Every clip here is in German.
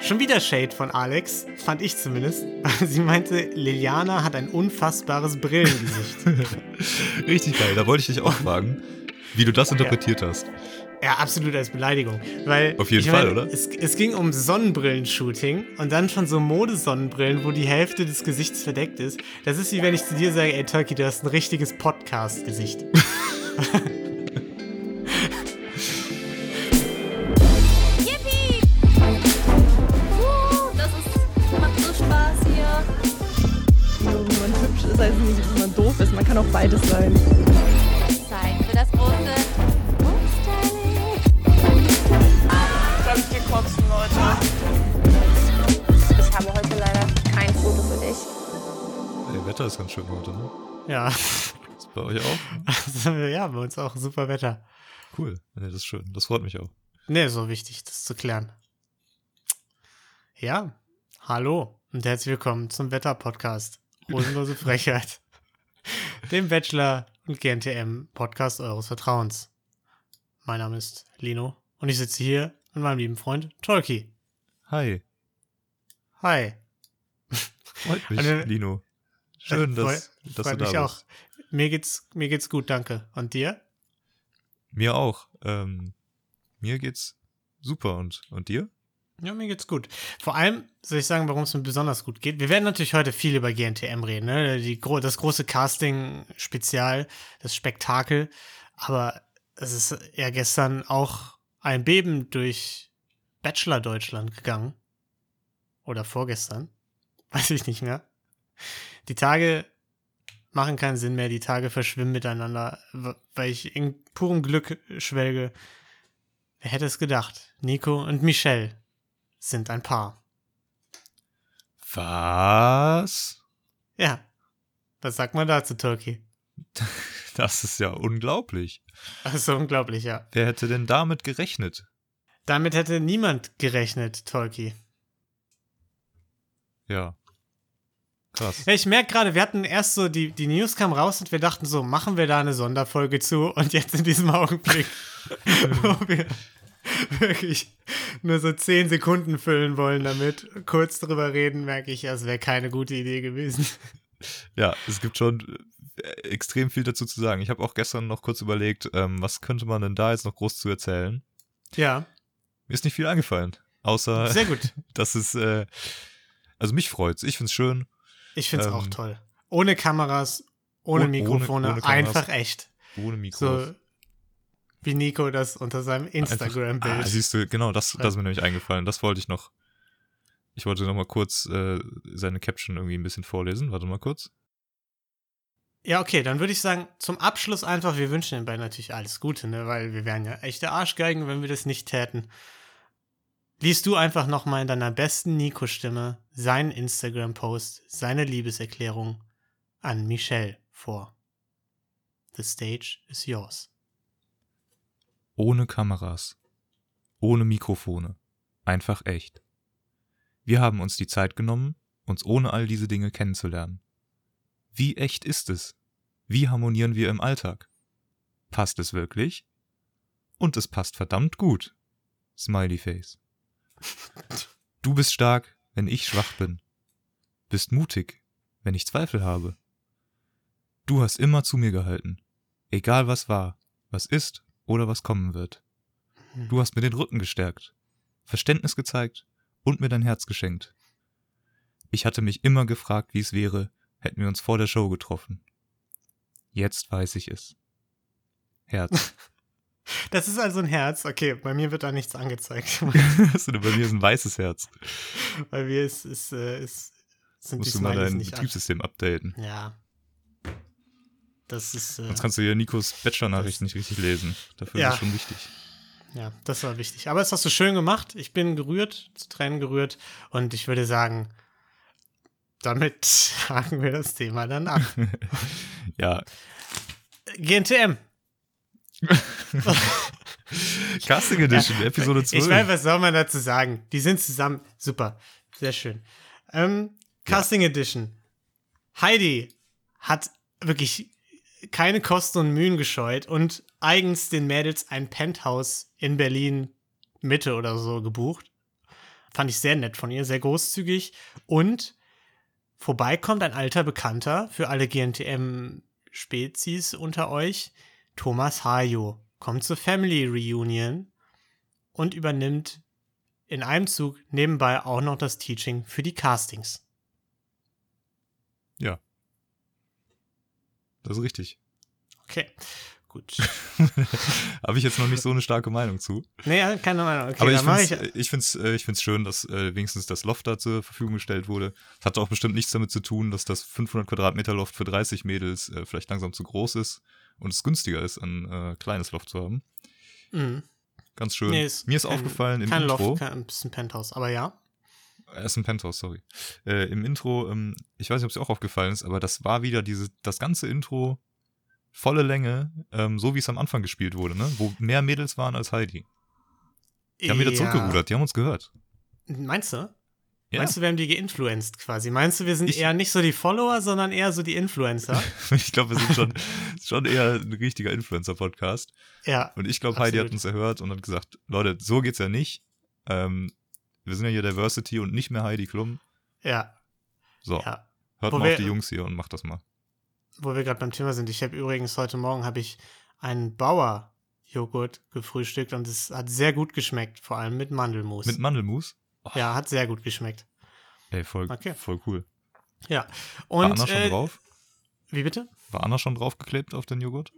Schon wieder Shade von Alex, fand ich zumindest. Sie meinte, Liliana hat ein unfassbares Brillengesicht. Richtig geil, da wollte ich dich auch fragen, wie du das interpretiert hast. Ja, absolut als Beleidigung. Weil, Auf jeden Fall, meine, oder? Es, es ging um Sonnenbrillenshooting und dann schon so Modesonnenbrillen, wo die Hälfte des Gesichts verdeckt ist. Das ist wie wenn ich zu dir sage, ey Turkey, du hast ein richtiges Podcast-Gesicht. kann auch beides sein. Zeit für das große die kotzen, Leute. Ich habe heute leider kein Foto für dich. Das Wetter ist ganz schön heute, ne? Ja. Ist bei euch auch? Also, ja, bei uns auch super Wetter. Cool. Nee, das ist schön. Das freut mich auch. Nee, so wichtig, das zu klären. Ja, hallo und herzlich willkommen zum Wetter-Podcast. Hosenlose Frechheit. Dem Bachelor- und GNTM-Podcast eures Vertrauens. Mein Name ist Lino und ich sitze hier mit meinem lieben Freund Tolki. Hi. Hi. Freut mich, Also, Lino. Schön, Äh, freu- dass, dass freut du da mich bist. auch. Mir geht's, mir geht's gut, danke. Und dir? Mir auch. Ähm, mir geht's super. Und, und dir? Ja, mir geht's gut. Vor allem soll ich sagen, warum es mir besonders gut geht. Wir werden natürlich heute viel über GNTM reden, ne? Die, das große Casting-Spezial, das Spektakel. Aber es ist ja gestern auch ein Beben durch Bachelor Deutschland gegangen. Oder vorgestern. Weiß ich nicht mehr. Die Tage machen keinen Sinn mehr. Die Tage verschwimmen miteinander, weil ich in purem Glück schwelge. Wer hätte es gedacht? Nico und Michelle sind ein Paar. Was? Ja. Was sagt man dazu, Turkey? Das ist ja unglaublich. Das ist unglaublich, ja. Wer hätte denn damit gerechnet? Damit hätte niemand gerechnet, Tolki. Ja. Krass. Ja, ich merke gerade, wir hatten erst so, die, die News kam raus und wir dachten so, machen wir da eine Sonderfolge zu und jetzt in diesem Augenblick, wo wir wirklich nur so zehn Sekunden füllen wollen damit, kurz drüber reden, merke ich, es wäre keine gute Idee gewesen. Ja, es gibt schon äh, extrem viel dazu zu sagen. Ich habe auch gestern noch kurz überlegt, ähm, was könnte man denn da jetzt noch groß zu erzählen? Ja, Mir ist nicht viel eingefallen. Außer, sehr gut. dass es, äh, also mich freut's. Ich find's schön. Ich finde es Ähm, auch toll. Ohne Kameras, ohne ohne- Mikrofone, ohne Kameras. einfach echt. Ohne Mikros. So wie Nico das unter seinem Instagram-Bild. Ah, siehst du, genau, das, das ist mir nämlich eingefallen. Das wollte ich noch. Ich wollte noch mal kurz äh, seine Caption irgendwie ein bisschen vorlesen. Warte mal kurz. Ja, okay, dann würde ich sagen, zum Abschluss einfach, wir wünschen den beiden natürlich alles Gute, ne? Weil wir wären ja echte Arschgeigen, wenn wir das nicht täten. Liest du einfach nochmal in deiner besten Nico-Stimme seinen Instagram-Post, seine Liebeserklärung an Michelle vor. The stage is yours. Ohne Kameras. Ohne Mikrofone. Einfach echt. Wir haben uns die Zeit genommen, uns ohne all diese Dinge kennenzulernen. Wie echt ist es? Wie harmonieren wir im Alltag? Passt es wirklich? Und es passt verdammt gut. Smiley Face. Du bist stark, wenn ich schwach bin. Bist mutig, wenn ich Zweifel habe. Du hast immer zu mir gehalten. Egal was war, was ist oder was kommen wird. Du hast mir den Rücken gestärkt, Verständnis gezeigt und mir dein Herz geschenkt. Ich hatte mich immer gefragt, wie es wäre, hätten wir uns vor der Show getroffen. Jetzt weiß ich es. Herz. Das ist also ein Herz. Okay, bei mir wird da nichts angezeigt. Bei mir ist ein weißes Herz. bei mir ist, ist, äh, ist, sind Musst die du mal Smileys dein. Betriebssystem updaten. Ja. Das ist. Äh, Sonst kannst du ja Nikos Bachelor-Nachricht nicht richtig lesen. Dafür Ja. ist es schon wichtig. Ja, das war wichtig. Aber das hast du schön gemacht. Ich bin gerührt, zu Tränen gerührt. Und ich würde sagen, damit haken wir das Thema dann ab. Ja, GNTM. Casting Edition, Episode 12. Ich meine, was soll man dazu sagen? Die sind zusammen. Super. Sehr schön. Ähm, Casting Edition. Heidi hat wirklich keine Kosten und Mühen gescheut und eigens den Mädels ein Penthouse in Berlin Mitte oder so gebucht. Fand ich sehr nett von ihr, sehr großzügig. Und vorbeikommt ein alter Bekannter für alle GNTM-Spezies unter euch, Thomas Hayo. Kommt zur Family Reunion und übernimmt in einem Zug nebenbei auch noch das Teaching für die Castings. Ja. Das ist richtig. Okay, gut. Habe ich jetzt noch nicht so eine starke Meinung zu. Nee, ja, keine Meinung. Okay, Aber ich finde es ich find's, äh, ich find's schön, dass äh, wenigstens das Loft da zur Verfügung gestellt wurde. Es hat auch bestimmt nichts damit zu tun, dass das 500 Quadratmeter Loft für 30 Mädels äh, vielleicht langsam zu groß ist und es günstiger ist, ein äh, kleines Loft zu haben. Mhm. Ganz schön. Nee, ist Mir ist kein- aufgefallen im kein Intro. Loft, kein, ein bisschen Penthouse, aber ja. Er ist ein Penthouse, sorry. Äh, Im Intro, ähm, ich weiß nicht, ob es dir auch aufgefallen ist, aber das war wieder diese, das ganze Intro volle Länge, ähm, so wie es am Anfang gespielt wurde, ne? Wo mehr Mädels waren als Heidi. Die haben wieder zurückgerudert, die haben uns gehört. Meinst du? Ja. Meinst du, wir haben die geinfluenced quasi? Meinst du, wir sind Ich- eher nicht so die Follower, sondern eher so die Influencer? ich glaube, wir sind schon, schon eher ein richtiger Influencer-Podcast. ja. Und ich glaube, Heidi hat uns erhört und hat gesagt, Leute, so geht's ja nicht. Ähm, wir sind ja hier Diversity und nicht mehr Heidi Klum. Ja. So, Ja. hört Wo mal auf wir- die Jungs hier und macht das mal. Wo wir gerade beim Thema sind. Ich habe übrigens heute Morgen habe ich einen Bauer-Joghurt gefrühstückt und es hat sehr gut geschmeckt, vor allem mit Mandelmus. Mit Mandelmus? ja, hat sehr gut geschmeckt. Ey, voll, Okay. voll cool. Ja. War Und Anna schon äh, drauf? wie bitte? War Anna schon draufgeklebt auf den Joghurt?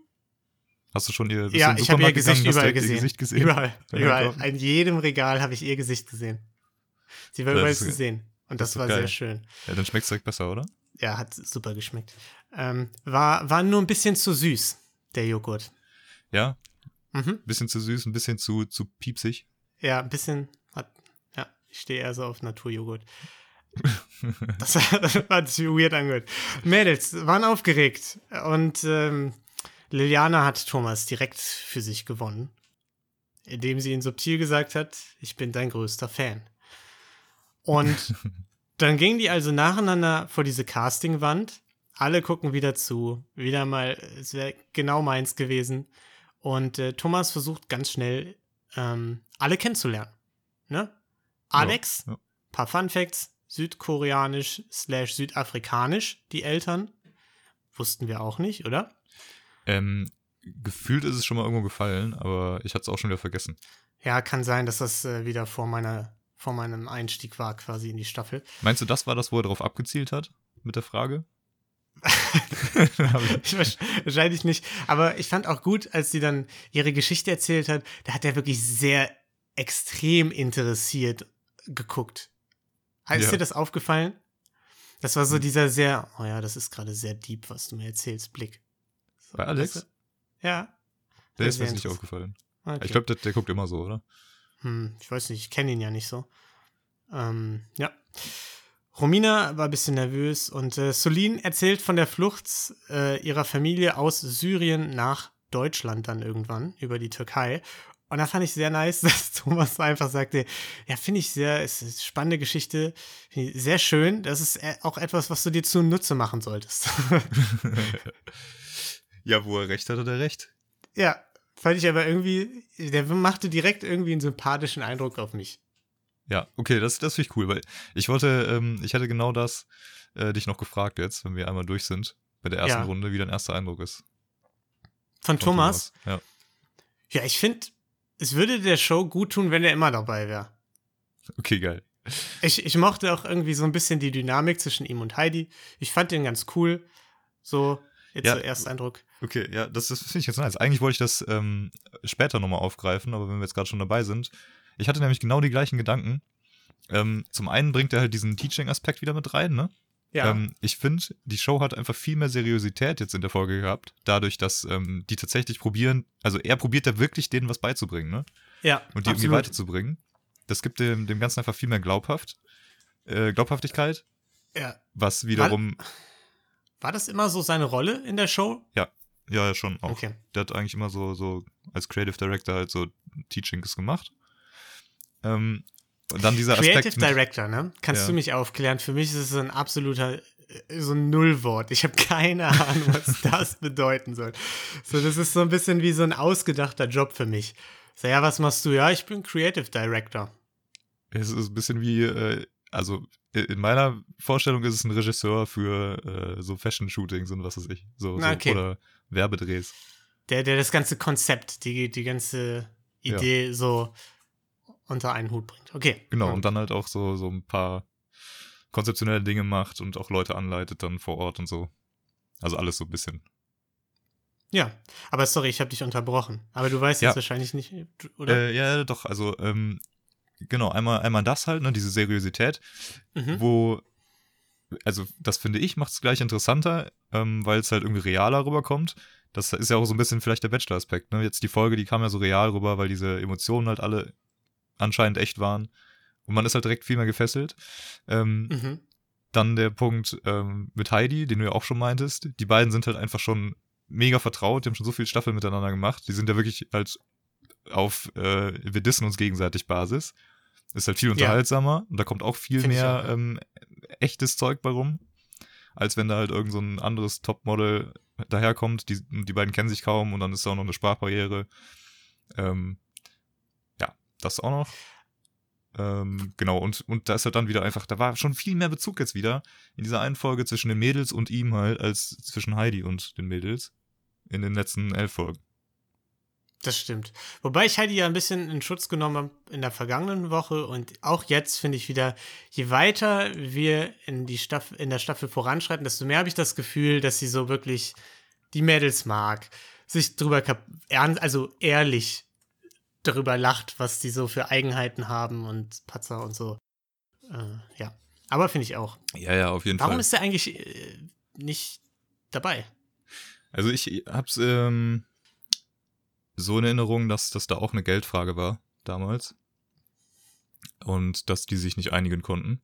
Hast du schon ihr, bist du Ja, ich habe ihr Gesicht gegangen, überall gesehen. Gesicht gesehen? Überall, überall. In jedem Regal habe ich ihr Gesicht gesehen. Sie war überall zu sehen. Und das, das war geil. sehr schön. Ja, dann schmeckt's direkt besser, oder? Ja, hat super geschmeckt. Ähm, war, war nur ein bisschen zu süß, der Joghurt. Ja, Mhm. bisschen zu süß, ein bisschen zu, zu piepsig. Ja, ein bisschen. Hat, ja, ich stehe eher so auf Naturjoghurt. Das, das hat sich weird angehört. Mädels waren aufgeregt und ähm, Liliana hat Thomas direkt für sich gewonnen, indem sie ihn subtil gesagt hat: Ich bin dein größter Fan. Und dann gingen die also nacheinander vor diese Castingwand. Alle gucken wieder zu. Wieder mal, es wäre genau meins gewesen. Und äh, Thomas versucht ganz schnell ähm, alle kennenzulernen. Ne? Alex, Ja, ja. paar Fun Facts, südkoreanisch slash südafrikanisch, die Eltern. Wussten wir auch nicht, oder? Ähm, gefühlt ist es schon mal irgendwo gefallen, aber ich hatte es auch schon wieder vergessen. Ja, kann sein, dass das äh, wieder vor, meiner, vor meinem Einstieg war, quasi in die Staffel. Meinst du, das war das, wo er darauf abgezielt hat? Mit der Frage? Ich wahrsch- Wahrscheinlich nicht. Aber ich fand auch gut, als sie dann ihre Geschichte erzählt hat, da hat er wirklich sehr extrem interessiert geguckt. Ist Ja. dir das aufgefallen? Das war so dieser sehr, oh ja, das ist gerade sehr deep, was du mir erzählst, Blick. So, Bei Alex? weißt du? Ja. Der ist mir nicht aufgefallen. Okay. Ich glaube, der, der guckt immer so, oder? Hm, ich weiß nicht, ich kenne ihn ja nicht so. Ähm, ja. Romina war ein bisschen nervös und äh, Solin erzählt von der Flucht äh, ihrer Familie aus Syrien nach Deutschland dann irgendwann über die Türkei. Und da fand ich sehr nice, dass Thomas einfach sagte, ja, finde ich sehr, es ist eine spannende Geschichte, sehr schön. Das ist äh, auch etwas, was du dir zunutze machen solltest. ja, wo er recht hat, hat er recht. ja, fand ich aber irgendwie, der machte direkt irgendwie einen sympathischen Eindruck auf mich. Ja, okay, das, das finde ich cool, weil ich wollte, ähm, ich hätte genau das äh, dich noch gefragt jetzt, wenn wir einmal durch sind, bei der ersten Ja. Runde, wie dein erster Eindruck ist. Von von Thomas? Ja. Ja, ich finde, es würde der Show gut tun, wenn er immer dabei wäre. Okay, geil. Ich, ich mochte auch irgendwie so ein bisschen die Dynamik zwischen ihm und Heidi. Ich fand den ganz cool. So, jetzt Ja. so Ersteindruck. Okay, ja, das, das finde ich jetzt nice. Eigentlich wollte ich das ähm, später nochmal aufgreifen, aber wenn wir jetzt gerade schon dabei sind. Ich hatte nämlich genau die gleichen Gedanken. Ähm, zum einen bringt er halt diesen Teaching-Aspekt wieder mit rein, ne? Ja, Ähm, ich finde, die Show hat einfach viel mehr Seriosität jetzt in der Folge gehabt, dadurch, dass ähm, die tatsächlich probieren, also er probiert da wirklich denen was beizubringen, ne? ja. Und die irgendwie weiterzubringen. Das gibt dem, dem Ganzen einfach viel mehr glaubhaft, äh, Glaubhaftigkeit, Ja. was wiederum, War das immer so seine Rolle in der Show? ja, ja, schon auch. Okay. Der hat eigentlich immer so, so als Creative Director halt so Teachings gemacht. Ähm, und dann dieser Creative Aspekt. Director, ne? Kannst Ja. du mich aufklären? Für mich ist es ein absoluter, äh, so ein Nullwort. Ich habe keine Ahnung, was das bedeuten soll. So, das ist so ein bisschen wie so ein ausgedachter Job für mich. So, ja, was machst du? Ja, ich bin Creative Director. Es ist ein bisschen wie, äh, also in meiner Vorstellung ist es ein Regisseur für äh, so Fashion-Shootings und was weiß ich. So, so, okay. Oder Werbedrehs. Der, der das ganze Konzept, die, die ganze Idee so unter einen Hut bringt. Okay. Genau, Ja. und dann halt auch so, so ein paar konzeptionelle Dinge macht und auch Leute anleitet dann vor Ort und so. Also alles so ein bisschen. Ja, aber sorry, ich habe dich unterbrochen. Aber du weißt Ja. jetzt wahrscheinlich nicht, oder? Äh, ja, doch, also, ähm, genau, einmal, einmal das halt, ne, diese Seriosität, mhm. wo, also das finde ich, macht es gleich interessanter, ähm, weil es halt irgendwie realer rüberkommt. Das ist ja auch so ein bisschen vielleicht der Bachelor-Aspekt, ne? Jetzt die Folge, die kam ja so real rüber, weil diese Emotionen halt alle anscheinend echt waren. Und man ist halt direkt viel mehr gefesselt. Ähm, Mhm. Dann der Punkt ähm, mit Heidi, den du ja auch schon meintest. Die beiden sind halt einfach schon mega vertraut, die haben schon so viele Staffeln miteinander gemacht. Die sind ja wirklich halt auf äh, wir dissen uns gegenseitig Basis. Ist halt viel Ja. unterhaltsamer und da kommt auch viel Find mehr auch, ja. ähm, echtes Zeug bei rum, als wenn da halt irgend so ein anderes Topmodel daherkommt. Die, die beiden kennen sich kaum und dann ist da auch noch eine Sprachbarriere. Ähm, ja, das auch noch. Ähm, genau, und, und da ist halt dann wieder einfach, da war schon viel mehr Bezug jetzt wieder in dieser einen Folge zwischen den Mädels und ihm halt, als zwischen Heidi und den Mädels in den letzten elf Folgen. Das stimmt. Wobei ich Heidi ja ein bisschen in Schutz genommen habe in der vergangenen Woche und auch jetzt finde ich wieder, je weiter wir in, die Staff in der Staffel voranschreiten, desto mehr habe ich das Gefühl, dass sie so wirklich die Mädels mag, sich drüber also ehrlich darüber lacht, was die so für Eigenheiten haben und Patzer und so. Äh, ja. Aber finde ich auch. Ja, ja, auf jeden Warum Fall. ist der eigentlich äh, nicht dabei? Also ich hab's ähm, so in Erinnerung, dass das da auch eine Geldfrage war damals. Und dass die sich nicht einigen konnten.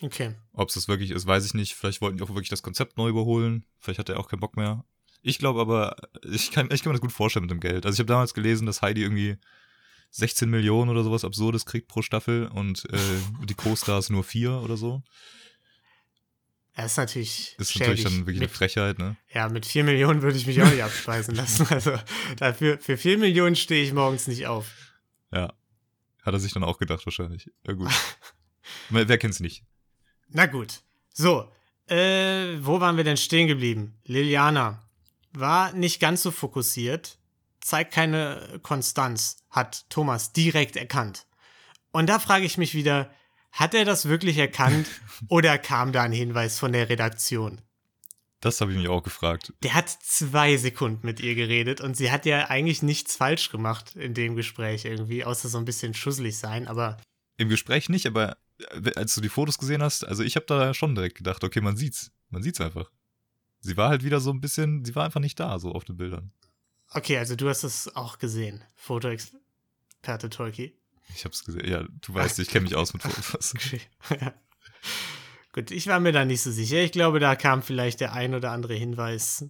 Okay. Ob es das wirklich ist, weiß ich nicht. Vielleicht wollten die auch wirklich das Konzept neu überholen. Vielleicht hat er auch keinen Bock mehr. Ich glaube aber, ich kann, ich kann mir das gut vorstellen mit dem Geld. Also ich habe damals gelesen, dass Heidi irgendwie 16 Millionen oder sowas Absurdes kriegt pro Staffel und äh, die Co-Stars nur vier oder so. Das ist natürlich. Ist schäbig. natürlich dann wirklich eine Mit- Frechheit, ne? Ja, mit 4 Millionen würde ich mich auch nicht abspeisen lassen. Also dafür, für 4 Millionen stehe ich morgens nicht auf. Ja. Hat er sich dann auch gedacht wahrscheinlich. Ja gut. wer, wer kennt's nicht? Na gut. So, äh, wo waren wir denn stehen geblieben? Liliana war nicht ganz so fokussiert, zeigt keine Konstanz, hat Thomas direkt erkannt. Und da frage ich mich wieder, hat er das wirklich erkannt oder kam da ein Hinweis von der Redaktion? Das habe ich mich auch gefragt. Der hat zwei Sekunden mit ihr geredet und sie hat ja eigentlich nichts falsch gemacht in dem Gespräch irgendwie, außer so ein bisschen schusselig sein, aber Im Gespräch nicht, aber äh, als du die Fotos gesehen hast, also ich habe da schon direkt gedacht, okay, man sieht's. Man sieht's einfach. Sie war halt wieder so ein bisschen, sie war einfach nicht da, so auf den Bildern. okay, also du hast es auch gesehen, Fotoexperte Tolki. Ich hab's gesehen. Ja, du weißt, ich kenne mich aus mit Fotos. Okay. Ja. Gut, ich war mir da nicht so sicher. Ich glaube, da kam vielleicht der ein oder andere Hinweis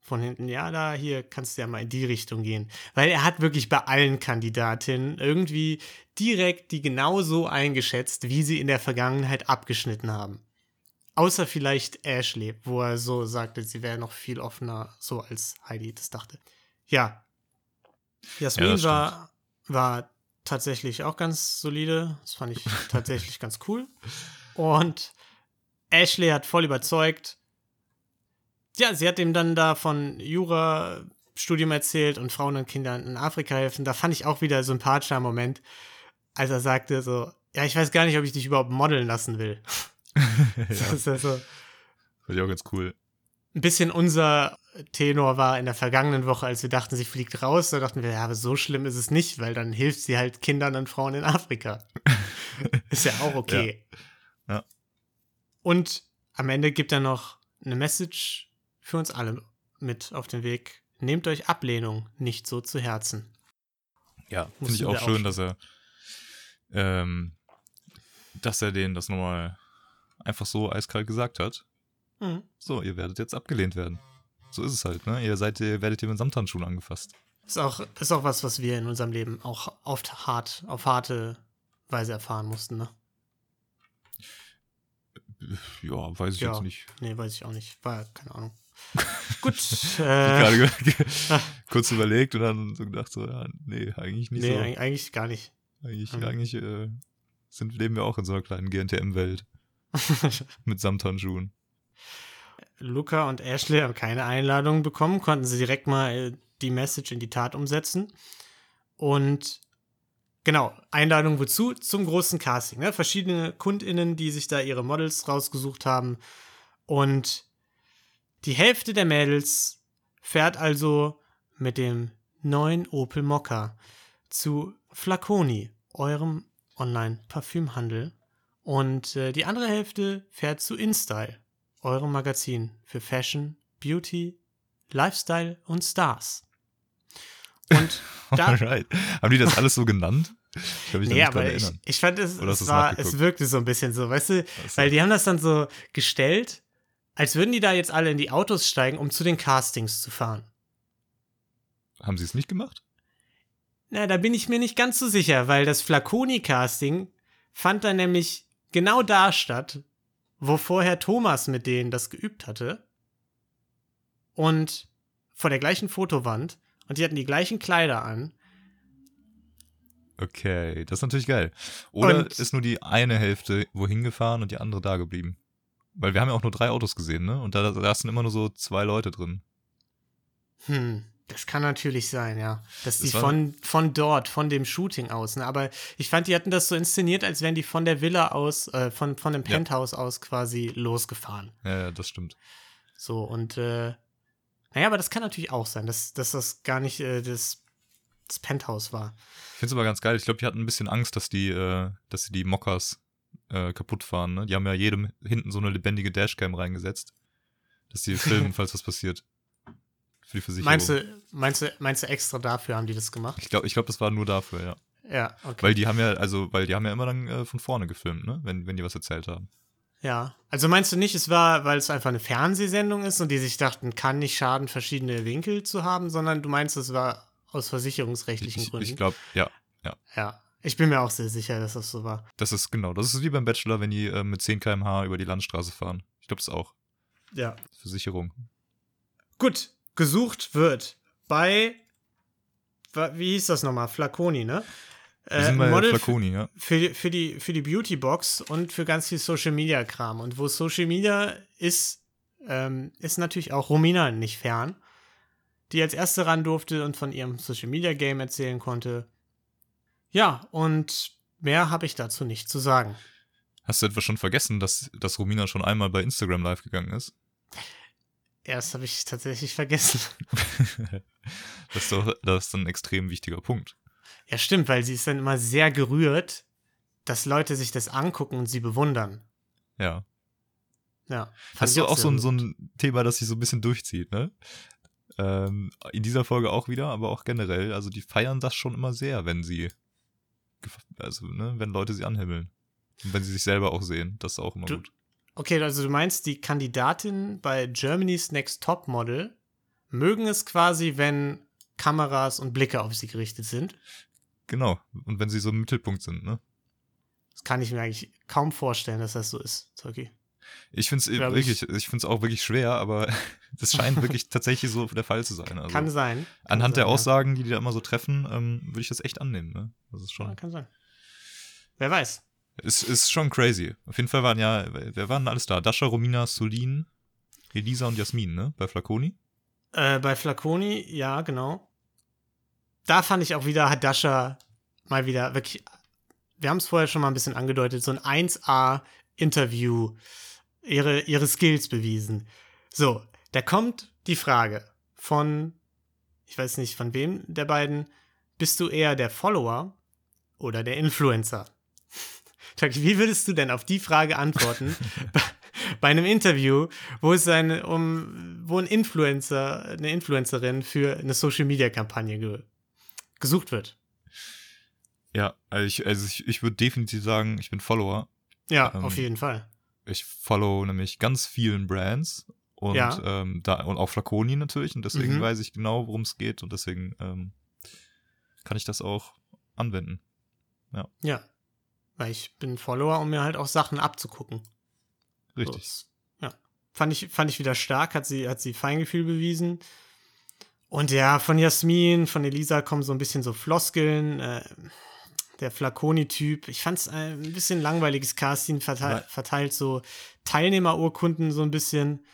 von hinten. Ja, da hier kannst du ja mal in die Richtung gehen. Weil er hat wirklich bei allen Kandidatinnen irgendwie direkt die genauso eingeschätzt, wie sie in der Vergangenheit abgeschnitten haben. Außer vielleicht Ashley, wo er so sagte, sie wäre noch viel offener, so als Heidi das dachte. Ja. Jasmin Ja, war, war tatsächlich auch ganz solide. Das fand ich tatsächlich ganz cool. Und Ashley hat voll überzeugt. Ja, sie hat ihm dann da von Jura-Studium erzählt und Frauen und Kindern in Afrika helfen. Da fand ich auch wieder sympathischer Moment, als er sagte so, ja, ich weiß gar nicht, ob ich dich überhaupt modeln lassen will. Das ja, ist ja so fand ich auch ganz cool. Ein bisschen unser Tenor war in der vergangenen Woche, als wir dachten, sie fliegt raus. Da dachten wir, ja, aber so schlimm ist es nicht, weil dann hilft sie halt Kindern und Frauen in Afrika. ist ja auch okay. Ja. Ja. Und am Ende gibt er noch eine Message für uns alle mit auf den Weg. Nehmt euch Ablehnung nicht so zu Herzen. Ja, finde ich auch schön, auch- dass er, ähm, dass er denen das nochmal einfach so eiskalt gesagt hat. Mhm. So, ihr werdet jetzt abgelehnt werden. So ist es halt, ne? Ihr seid, ihr werdet hier mit Samthandschuhen angefasst. Ist auch, ist auch was, was wir in unserem Leben auch oft hart, auf harte Weise erfahren mussten, ne? Ja, weiß ich Ja. jetzt nicht. Nee, weiß ich auch nicht. War, keine Ahnung. Gut. Ich äh, gerade ge- kurz überlegt und dann so gedacht, so, ja, nee, eigentlich nicht nee, so. eig- eigentlich gar nicht. Eigentlich, Mhm. eigentlich, äh, sind leben wir auch in so einer kleinen GNTM-Welt. Mit Samthandschuhen. Luca und Ashley haben keine Einladung bekommen, konnten sie direkt mal äh, die Message in die Tat umsetzen. Und genau, Einladung wozu? Zum großen Casting. Ne? Verschiedene KundInnen, die sich da ihre Models rausgesucht haben. Und die Hälfte der Mädels fährt also mit dem neuen Opel Mokka zu Flaconi, eurem Online-Parfümhandel. Und äh, die andere Hälfte fährt zu InStyle, eurem Magazin für Fashion, Beauty, Lifestyle und Stars. Und da, Alright. Haben die das alles so genannt? Ich kann mich nee, aber ich, ich fand es, es, war, es wirkte so ein bisschen so, weißt du, so. weil die haben das dann so gestellt, als würden die da jetzt alle in die Autos steigen, um zu den Castings zu fahren. Haben sie es nicht gemacht? Na, da bin ich mir nicht ganz so sicher, weil das Flaconi-Casting fand dann nämlich genau da statt, wo vorher Thomas mit denen das geübt hatte. Und vor der gleichen Fotowand. Und die hatten die gleichen Kleider an. Okay, das ist natürlich geil. Oder Und- ist nur die eine Hälfte wohin gefahren und die andere da geblieben? Weil wir haben ja auch nur drei Autos gesehen, ne? Und da, da sind immer nur so zwei Leute drin. Hm, das kann natürlich sein, ja. Dass die Das war- von, von dort, von dem Shooting aus, ne? Aber ich fand, die hatten das so inszeniert, als wären die von der Villa aus, äh, von, von dem Ja. Penthouse aus quasi losgefahren. Ja, ja, das stimmt. So, und äh, naja, aber das kann natürlich auch sein, dass, dass das gar nicht äh, das, das Penthouse war. Ich finde es aber ganz geil. Ich glaube, die hatten ein bisschen Angst, dass die, äh, dass sie die Mockers äh, kaputt fahren. Ne? Die haben ja jedem hinten so eine lebendige Dashcam reingesetzt, dass die filmen, falls was passiert. Für die Versicherung. Meinst du, meinst du, meinst du extra dafür haben die das gemacht? Ich glaube, ich glaub, das war nur dafür, ja. Ja, okay. Weil die haben ja, also, weil die haben ja immer dann äh, von vorne gefilmt, ne? Wenn, wenn die was erzählt haben. Ja. Also meinst du nicht, es war, weil es einfach eine Fernsehsendung ist und die sich dachten, kann nicht schaden, verschiedene Winkel zu haben, sondern du meinst, es war aus versicherungsrechtlichen Ich, Gründen? ich glaube, ja. Ja. Ich bin mir auch sehr sicher, dass das so war. Das ist genau. Das ist wie beim Bachelor, wenn die äh, mit 10 km/h über die Landstraße fahren. Ich glaube, das auch. Ja. Versicherung. Gut. Gesucht wird bei, wie hieß das nochmal? Flaconi, ne? Bei Model Flaconi, ja. für, die- für, die, für die Beauty-Box und für ganz viel Social-Media-Kram. Und wo Social Media ist, ähm, ist natürlich auch Romina nicht fern, die als erste ran durfte und von ihrem Social-Media-Game erzählen konnte. Ja, und mehr habe ich dazu nicht zu sagen. Hast du etwa schon vergessen, dass, dass Romina schon einmal bei Instagram live gegangen ist? Erst habe ich tatsächlich vergessen. das, ist doch, das ist ein extrem wichtiger Punkt. Ja, stimmt, weil sie ist dann immer sehr gerührt, dass Leute sich das angucken und sie bewundern. Ja. Ja. Hast du auch so ein, so ein Thema, das sich so ein bisschen durchzieht, ne? Ähm, in dieser Folge auch wieder, aber auch generell. Also die feiern das schon immer sehr, wenn sie, also ne, wenn Leute sie anhimmeln. Und wenn sie sich selber auch sehen, das ist auch immer Du- gut. Okay, also du meinst, die Kandidatinnen bei Germany's Next Top Model mögen es quasi, wenn Kameras und Blicke auf sie gerichtet sind. Genau. Und wenn sie so im Mittelpunkt sind, ne? Das kann ich mir eigentlich kaum vorstellen, dass das so ist, Zeugi. Ich finde es ich. wirklich, ich finde es auch wirklich schwer, aber das scheint wirklich tatsächlich so der Fall zu sein. Also kann sein. Kann anhand der sein, Aussagen, die die da immer so treffen, ähm, würde ich das echt annehmen, ne? Das ist Ja. schon. Ja, kann sein. Wer weiß. Es ist schon crazy. Auf jeden Fall waren ja, wer waren alles da? Dasha, Romina, Solin, Elisa und Jasmin, ne? Bei Flaconi. Äh, bei Flaconi, ja, genau. Da fand ich auch wieder, hat Dasha mal wieder wirklich, wir haben es vorher schon mal ein bisschen angedeutet, so ein 1A-Interview, ihre, ihre Skills bewiesen. So, da kommt die Frage von, ich weiß nicht von wem der beiden, bist du eher der Follower oder der Influencer? Wie würdest du denn auf die Frage antworten bei, einem Interview, wo es eine, um, wo ein Influencer, eine Influencerin für eine Social Media Kampagne ge, gesucht wird? Ja, also ich, also ich, ich würde definitiv sagen, ich bin Follower. Ja, Ähm, auf jeden Fall. Ich follow nämlich ganz vielen Brands und, Ja. ähm, da, und auch Flaconi natürlich und deswegen Mhm. weiß ich genau, worum es geht und deswegen ähm, kann ich das auch anwenden. Ja. Weil ich bin Follower, um mir halt auch Sachen abzugucken. Richtig. So, ja. Fand ich, fand ich wieder stark, hat sie, hat sie Feingefühl bewiesen. Und ja, von Jasmin, von Elisa kommen so ein bisschen so Floskeln. Äh, der Flaconi-Typ. Ich fand es ein bisschen langweiliges Casting, verteilt, Aber- verteilt so Teilnehmerurkunden so ein bisschen.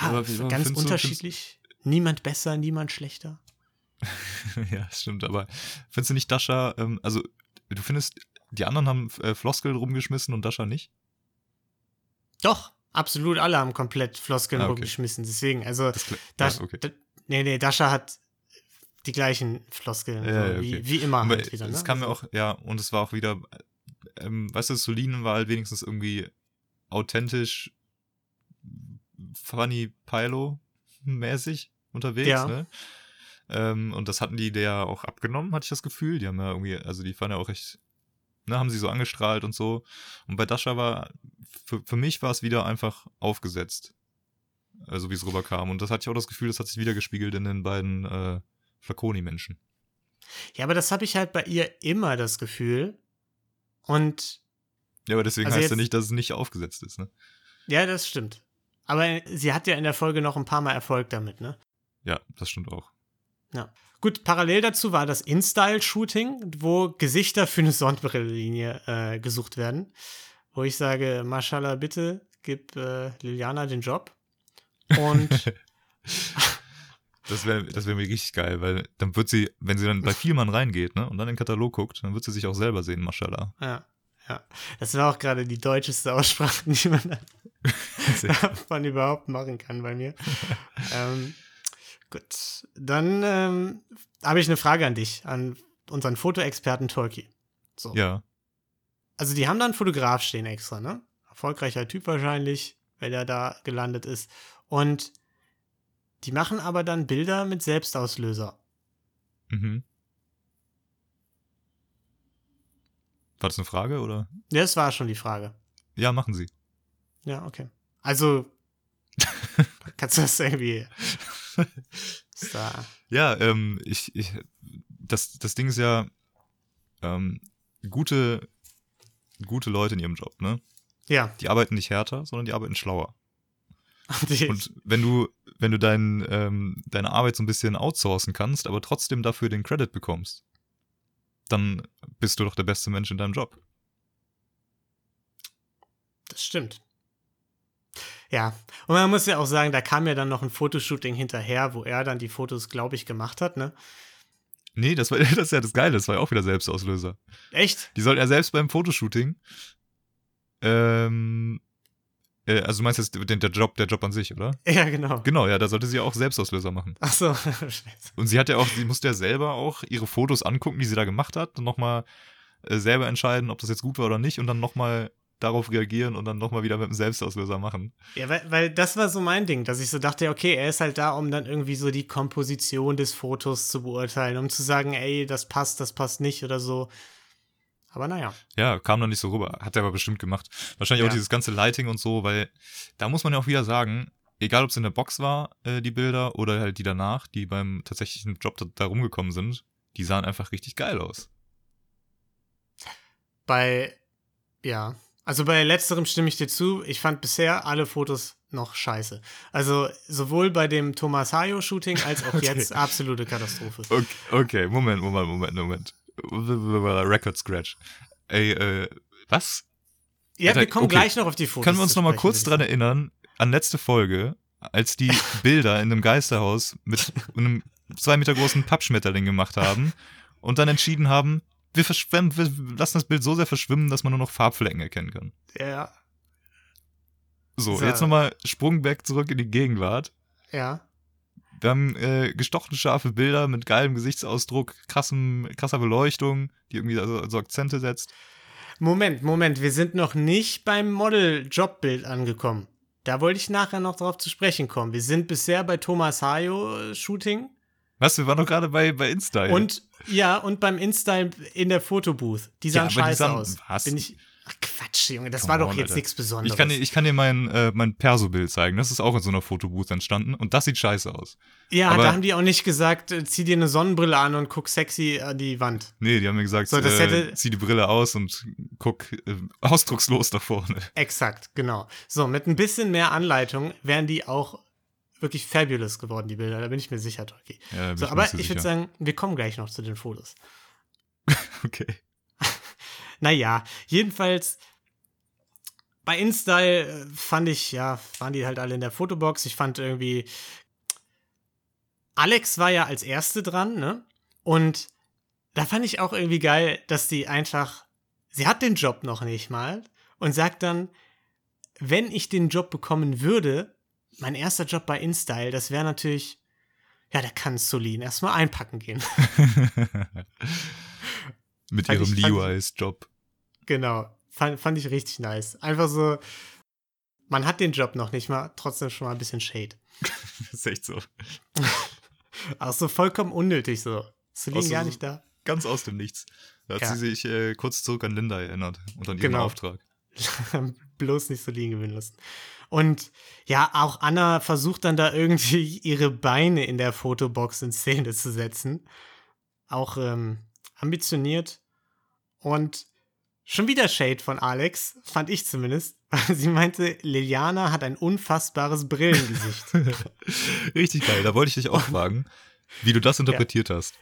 Ja, Aber ganz findest du- unterschiedlich. Niemand besser, niemand schlechter. ja, stimmt, aber findest du nicht Dasha, ähm, also du findest, die anderen haben äh, Floskeln rumgeschmissen und Dasha nicht? Doch, absolut alle haben komplett Floskeln Ah, okay. rumgeschmissen. Deswegen, also Das, ja, okay. D- nee, nee, Dasha hat die gleichen Floskeln, Ja, so, ja, wie, okay. wie immer halt wieder. es Ne? kam mir auch, ja, und es war auch wieder, ähm, weißt du, Solinen war halt wenigstens irgendwie authentisch Funny Pilo mäßig unterwegs, Ja. ne? Ähm, und das hatten die der auch abgenommen, hatte ich das Gefühl. Die haben ja irgendwie, also die fanden ja auch recht, ne, haben sie so angestrahlt und so. Und bei Dasha war, für, für mich war es wieder einfach aufgesetzt. Also wie es rüberkam. Und das hatte ich auch das Gefühl, das hat sich wieder gespiegelt in den beiden äh, Flaconi-Menschen. Ja, aber das habe ich halt bei ihr immer das Gefühl. Und Ja, aber deswegen Also heißt ja nicht, dass es nicht aufgesetzt ist, ne? ja, das stimmt. Aber sie hat ja in der Folge noch ein paar Mal Erfolg damit, ne? Ja, das stimmt auch. Gut, parallel dazu war das InStyle-Shooting, wo Gesichter für eine Sonnenbrillenlinie äh, gesucht werden. Wo ich sage, Mashallah, bitte gib äh, Liliana den Job. Und Das wäre das wär mir richtig geil, weil dann wird sie, wenn sie dann bei Vielmann reingeht, ne, und dann in den Katalog guckt, dann wird sie sich auch selber sehen, mashallah. ja, ja. Das war auch gerade die deutscheste Aussprache, die man davon überhaupt machen kann bei mir. ähm, gut, dann ähm, habe ich eine Frage an dich, an unseren Fotoexperten Tolki. So. Ja, Also die haben da einen Fotograf stehen extra, ne? Erfolgreicher Typ wahrscheinlich, weil er da gelandet ist. Und die machen aber dann Bilder mit Selbstauslöser. mhm. War das eine Frage, oder? Ja, Das war schon die Frage. Ja, machen sie. Ja, okay. Also kannst du das irgendwie. Da. Ja, ähm, ich, ich, das, das Ding ist ja, ähm, gute, gute Leute in ihrem Job, ne? Ja. Die arbeiten nicht härter, sondern die arbeiten schlauer. Und wenn du, wenn du dein, ähm, deine Arbeit so ein bisschen outsourcen kannst, aber trotzdem dafür den Credit bekommst, dann bist du doch der beste Mensch in deinem Job. das stimmt. Ja. Und man muss ja auch sagen, da kam ja dann noch ein Fotoshooting hinterher, wo er dann die Fotos, glaube ich, gemacht hat, ne? Nee, das war das ist ja das Geile, das war ja auch wieder Selbstauslöser. Echt? Die sollten ja selbst beim Fotoshooting, ähm, äh, also du meinst jetzt den, der Job, der Job an sich, oder? Ja, genau. Genau, ja, da sollte sie auch Selbstauslöser machen. Ach so. Scheiße. Und sie hat ja auch, sie musste ja selber auch ihre Fotos angucken, die sie da gemacht hat, und nochmal äh, selber entscheiden, ob das jetzt gut war oder nicht, und dann nochmal darauf reagieren und dann nochmal wieder mit dem Selbstauslöser machen. Ja, weil, weil das war so mein Ding, dass ich so dachte, okay, er ist halt da, um dann irgendwie so die Komposition des Fotos zu beurteilen, um zu sagen, ey, das passt, das passt nicht oder so. Aber naja. Ja, kam noch nicht so rüber. Hat er aber bestimmt gemacht. Wahrscheinlich Ja. auch dieses ganze Lighting und so, weil da muss man ja auch wieder sagen, egal ob es in der Box war, äh, die Bilder, oder halt die danach, die beim tatsächlichen Job da, da rumgekommen sind, die sahen einfach richtig geil aus. Bei, ja, also bei letzterem stimme ich dir zu. Ich fand bisher alle Fotos noch scheiße. Also sowohl bei dem Thomas Hayo-Shooting als auch Okay. jetzt absolute Katastrophe. Okay, okay, Moment, Moment, Moment, Moment. Record Scratch. Ey, äh, was? Ja, Alter, wir kommen okay. gleich noch auf die Fotos. Können wir uns noch mal kurz dran erinnern, an letzte Folge, als die Bilder in einem Geisterhaus mit einem zwei Meter großen Pappschmetterling gemacht haben und dann entschieden haben, wir, verschwemmen, wir lassen das Bild so sehr verschwimmen, dass man nur noch Farbflecken erkennen kann. Ja, So, So. jetzt nochmal Sprung back zurück in die Gegenwart. ja. Wir haben äh, gestochen scharfe Bilder mit geilem Gesichtsausdruck, krassem, krasser Beleuchtung, die irgendwie so, so Akzente setzt. Moment, Moment, wir sind noch nicht beim Model-Jobbild angekommen. Da wollte ich nachher noch drauf zu sprechen kommen. Wir sind bisher bei Thomas Hayo-Shooting Was, wir waren doch gerade bei, bei Insta. und ja, und beim Instyle in der Fotobooth. Die sahen die scheiße sahen- aus. was? Bin ich. Ach Quatsch, Junge, das Come war doch on, jetzt nichts Besonderes. Ich kann, dir- ich kann dir mein, äh, mein Perso-Bild zeigen. Das ist auch in so einer Fotobooth entstanden und das sieht scheiße aus. ja, aber- da haben die auch nicht gesagt, äh, zieh dir eine Sonnenbrille an und guck sexy an die Wand. Nee, die haben mir gesagt, So, äh, zieh die Brille aus und guck äh, ausdruckslos nach vorne. Exakt, genau. So, mit ein bisschen mehr Anleitung wären die auch wirklich fabulous geworden, die Bilder. Da bin ich mir sicher, Tolki. Ja, So, aber ich würde sagen, wir kommen gleich noch zu den Fotos. Okay. Naja, jedenfalls bei InStyle äh, fand ich, ja, waren die halt alle in der Fotobox. Ich fand irgendwie, Alex war ja als Erste dran, ne? Und da fand ich auch irgendwie geil, dass die einfach, sie hat den Job noch nicht mal und sagt dann, wenn ich den Job bekommen würde, mein erster Job bei InStyle, das wäre natürlich, ja, da kann Solin erstmal einpacken gehen. Mit Fand ihrem Levi's-Job. genau. Fand, fand ich richtig nice. Einfach so, man hat den Job noch nicht mal, trotzdem schon mal ein bisschen Shade. Das ist echt so. Auch so vollkommen unnötig so. So- gar nicht da. Ganz aus dem Nichts. Da hat Ja. sie sich äh, kurz zurück an Linda erinnert und an ihren Genau. Auftrag. bloß nicht liegen gewinnen lassen. Und ja, auch Anna versucht dann da irgendwie ihre Beine in der Fotobox in Szene zu setzen. Auch ähm, ambitioniert. Und schon wieder Shade von Alex, fand ich zumindest, weil sie meinte, Liliana hat ein unfassbares Brillengesicht. Richtig geil. Da wollte ich dich auch fragen, wie du das interpretiert hast.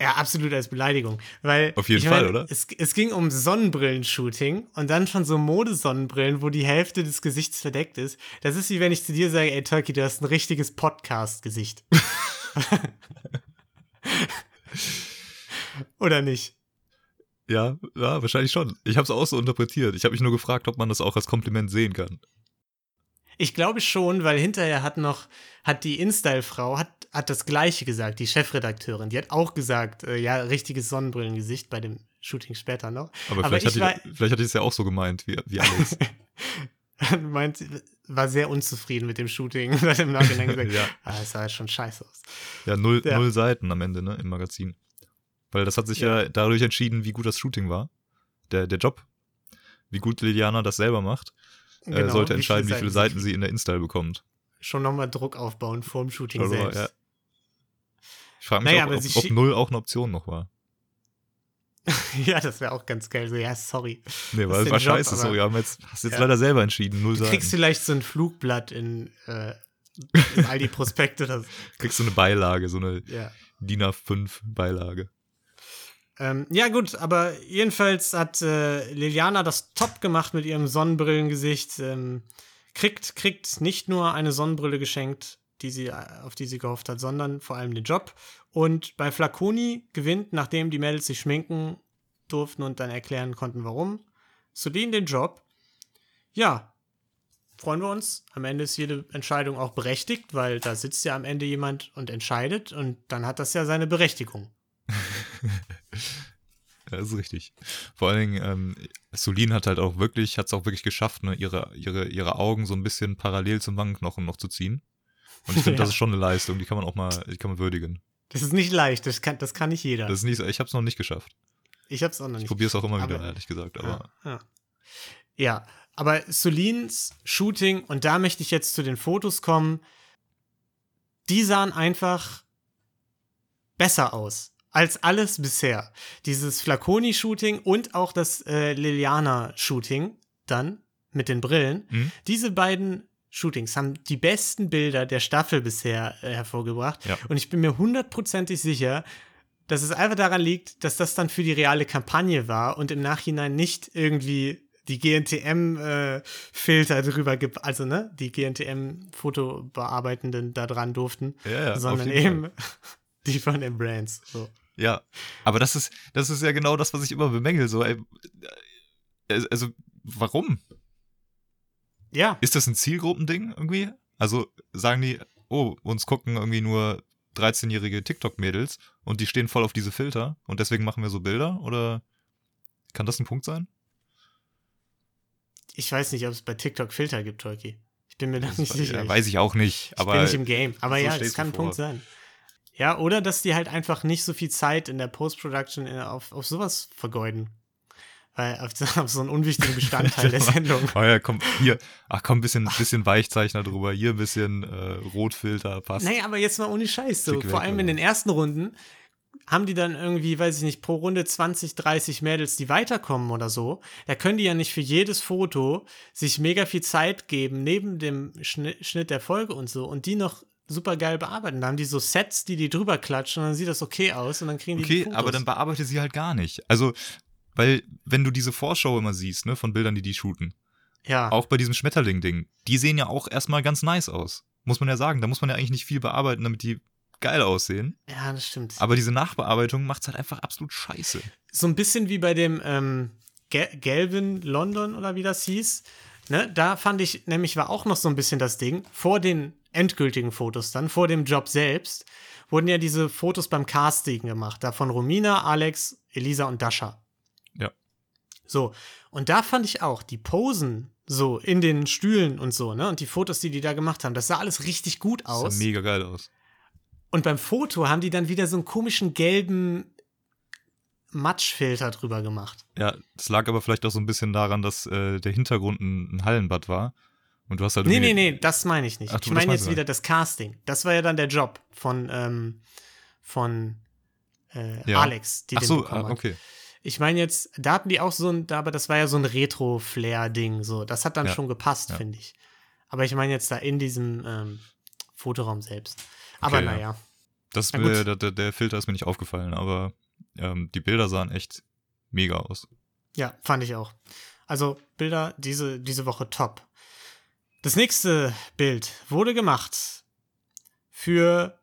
Ja, absolut als Beleidigung. Weil, Auf jeden Fall, mein, oder? Es, es ging um Sonnenbrillen-Shooting und dann schon so Modesonnenbrillen, wo die Hälfte des Gesichts verdeckt ist. Das ist wie wenn ich zu dir sage, ey Turkey, du hast ein richtiges Podcast-Gesicht. Oder nicht? Ja, ja, wahrscheinlich schon. Ich habe es auch so interpretiert. Ich habe mich nur gefragt, ob man das auch als Kompliment sehen kann. Ich glaube schon, weil hinterher hat noch, hat die InStyle-Frau, hat, hat das Gleiche gesagt, die Chefredakteurin. Die hat auch gesagt, äh, ja, richtiges Sonnenbrillengesicht bei dem Shooting später noch. Aber, Aber vielleicht, ich hat die, vielleicht hat die es ja auch so gemeint, wie, wie Alex. meint, war sehr unzufrieden mit dem Shooting hat im Nachhinein gesagt, Ja. ah, das sah halt schon scheiße aus. ja, null, Ja. null Seiten am Ende, ne, im Magazin. Weil das hat sich ja. dadurch entschieden, wie gut das Shooting war. Der, der Job. Wie gut Liliana das selber macht, äh, Genau, sollte entscheiden, wie viele Seiten sie sie in der Install bekommt. Schon nochmal Druck aufbauen vor dem Shooting Also, selbst. ja. Ich frage mich, Naja, aber ob, ob, null auch eine Option noch war. Ja, das wäre auch ganz geil. So, ja, sorry. Nee, weil ist war Job, scheiße so. Ja, jetzt, hast jetzt Ja. leider selber entschieden, null Du Seiten. kriegst vielleicht so ein Flugblatt in, äh, in all die Prospekte. Das, kriegst du eine Beilage, so eine ja. DIN A5 Beilage. Ähm, ja, gut, aber jedenfalls hat äh, Liliana das top gemacht mit ihrem Sonnenbrillengesicht. Ähm, kriegt, kriegt nicht nur eine Sonnenbrille geschenkt, die sie, äh, auf die sie gehofft hat, sondern vor allem den Job. Und bei Flaconi gewinnt, nachdem die Mädels sich schminken durften und dann erklären konnten, warum, Celine den Job. Ja, freuen wir uns. Am Ende ist jede Entscheidung auch berechtigt, weil da sitzt ja am Ende jemand und entscheidet und dann hat das ja seine Berechtigung. Ja, das ist richtig. Vor allen Dingen, ähm, Solin hat halt auch wirklich, hat es auch wirklich geschafft, ne, ihre, ihre, ihre Augen so ein bisschen parallel zum Wangenknochen noch zu ziehen. Und ich finde, das Ja. ist schon eine Leistung, die kann man auch mal, die kann man würdigen. Das ist nicht leicht, das kann, das kann nicht jeder. Das ist nicht, ich habe es noch nicht geschafft. ich hab's auch noch Ich nicht. probiere es auch immer Aber- wieder, ehrlich gesagt. Aber ja, ja. ja, aber Solins Shooting, und da möchte ich jetzt zu den Fotos kommen, die sahen einfach besser aus als alles bisher. Dieses Flaconi-Shooting und auch das äh, Liliana-Shooting dann mit den Brillen. Mhm. Diese beiden Shootings haben die besten Bilder der Staffel bisher äh, hervorgebracht. Ja. Und ich bin mir hundertprozentig sicher, dass es einfach daran liegt, dass das dann für die reale Kampagne war und im Nachhinein nicht irgendwie die GNTM-Filter drüber gibt, also ne, die GNTM-Fotobearbeitenden da dran durften, ja, ja, sondern eben die von den Brands. So. Ja, aber das ist, das ist ja genau das, was ich immer bemängel. So, ey, äh, also, warum? Ja, Ist das ein Zielgruppending irgendwie? Also sagen die, oh, uns gucken irgendwie nur 13-jährige TikTok-Mädels und die stehen voll auf diese Filter und deswegen machen wir so Bilder? Oder kann das ein Punkt sein? ich weiß nicht, ob es bei TikTok Filter gibt, Tolki. Ich bin mir da nicht sicher. Ja, weiß ich auch nicht. Ich Aber bin nicht im Game. Aber so ja, das kann ein vor. Punkt sein. Ja, oder dass die halt einfach nicht so viel Zeit in der Post-Production in- auf, auf sowas vergeuden. Weil auf, auf so einen unwichtigen Bestandteil der Sendung. Oh ja, komm, hier, ach komm, bisschen, bisschen Weichzeichner drüber, hier ein bisschen äh, Rotfilter, passt. Naja, aber jetzt mal ohne Scheiß. So, vor weg, allem in den ersten Runden haben die dann irgendwie, weiß ich nicht, pro Runde 20, 30 Mädels, die weiterkommen oder so. Da können die ja nicht für jedes Foto sich mega viel Zeit geben, neben dem Schnitt der Folge und so, und die noch super geil bearbeiten. Da haben die so Sets, die die drüber klatschen und dann sieht das okay aus und dann kriegen die die Okay, Fotos. aber dann bearbeite sie halt gar nicht. Also, weil wenn du diese Vorschau immer siehst, ne, von Bildern, die die shooten, Ja. auch bei diesem Schmetterling-Ding, die sehen ja auch erstmal ganz nice aus. Muss man ja sagen. Da muss man ja eigentlich nicht viel bearbeiten, damit die geil aussehen. Ja, das stimmt. Aber diese Nachbearbeitung macht's halt einfach absolut scheiße. so ein bisschen wie bei dem ähm, Gel Gelvin London oder wie das hieß. Ne? Da fand ich, nämlich war auch noch so ein bisschen das Ding, vor den endgültigen Fotos dann, vor dem Job selbst, wurden ja diese Fotos beim Casting gemacht. Da von Romina, Alex, Elisa und Dasha. Ja. So, und da fand ich auch, die Posen so in den Stühlen und so, ne? Und die Fotos, die die da gemacht haben, das sah alles richtig gut Das aus. sah mega geil aus. Und beim Foto haben die dann wieder so einen komischen gelben Matschfilter drüber gemacht. Ja, das lag aber vielleicht auch so ein bisschen daran, dass äh, der Hintergrund ein, ein Hallenbad war. Und du hast halt Nee, nee, nee, das meine ich nicht. Ach, du, ich meine jetzt wieder das Casting. Das war ja dann der Job von, ähm, von äh, Ja. Alex, die Ach den so, bekommen ah, hat. okay. Ich meine jetzt, da hatten die auch so ein, aber das war ja so ein Retro-Flair-Ding. So. Das hat dann Ja. schon gepasst, Ja. finde ich. Aber ich meine jetzt da in diesem ähm, Fotoraum selbst. Aber Okay, ja. naja. Das Na mir, der, der, der Filter ist mir nicht aufgefallen, aber ähm, die Bilder sahen echt mega aus. Ja, fand ich auch. Also Bilder diese, diese Woche top. Das nächste Bild wurde gemacht für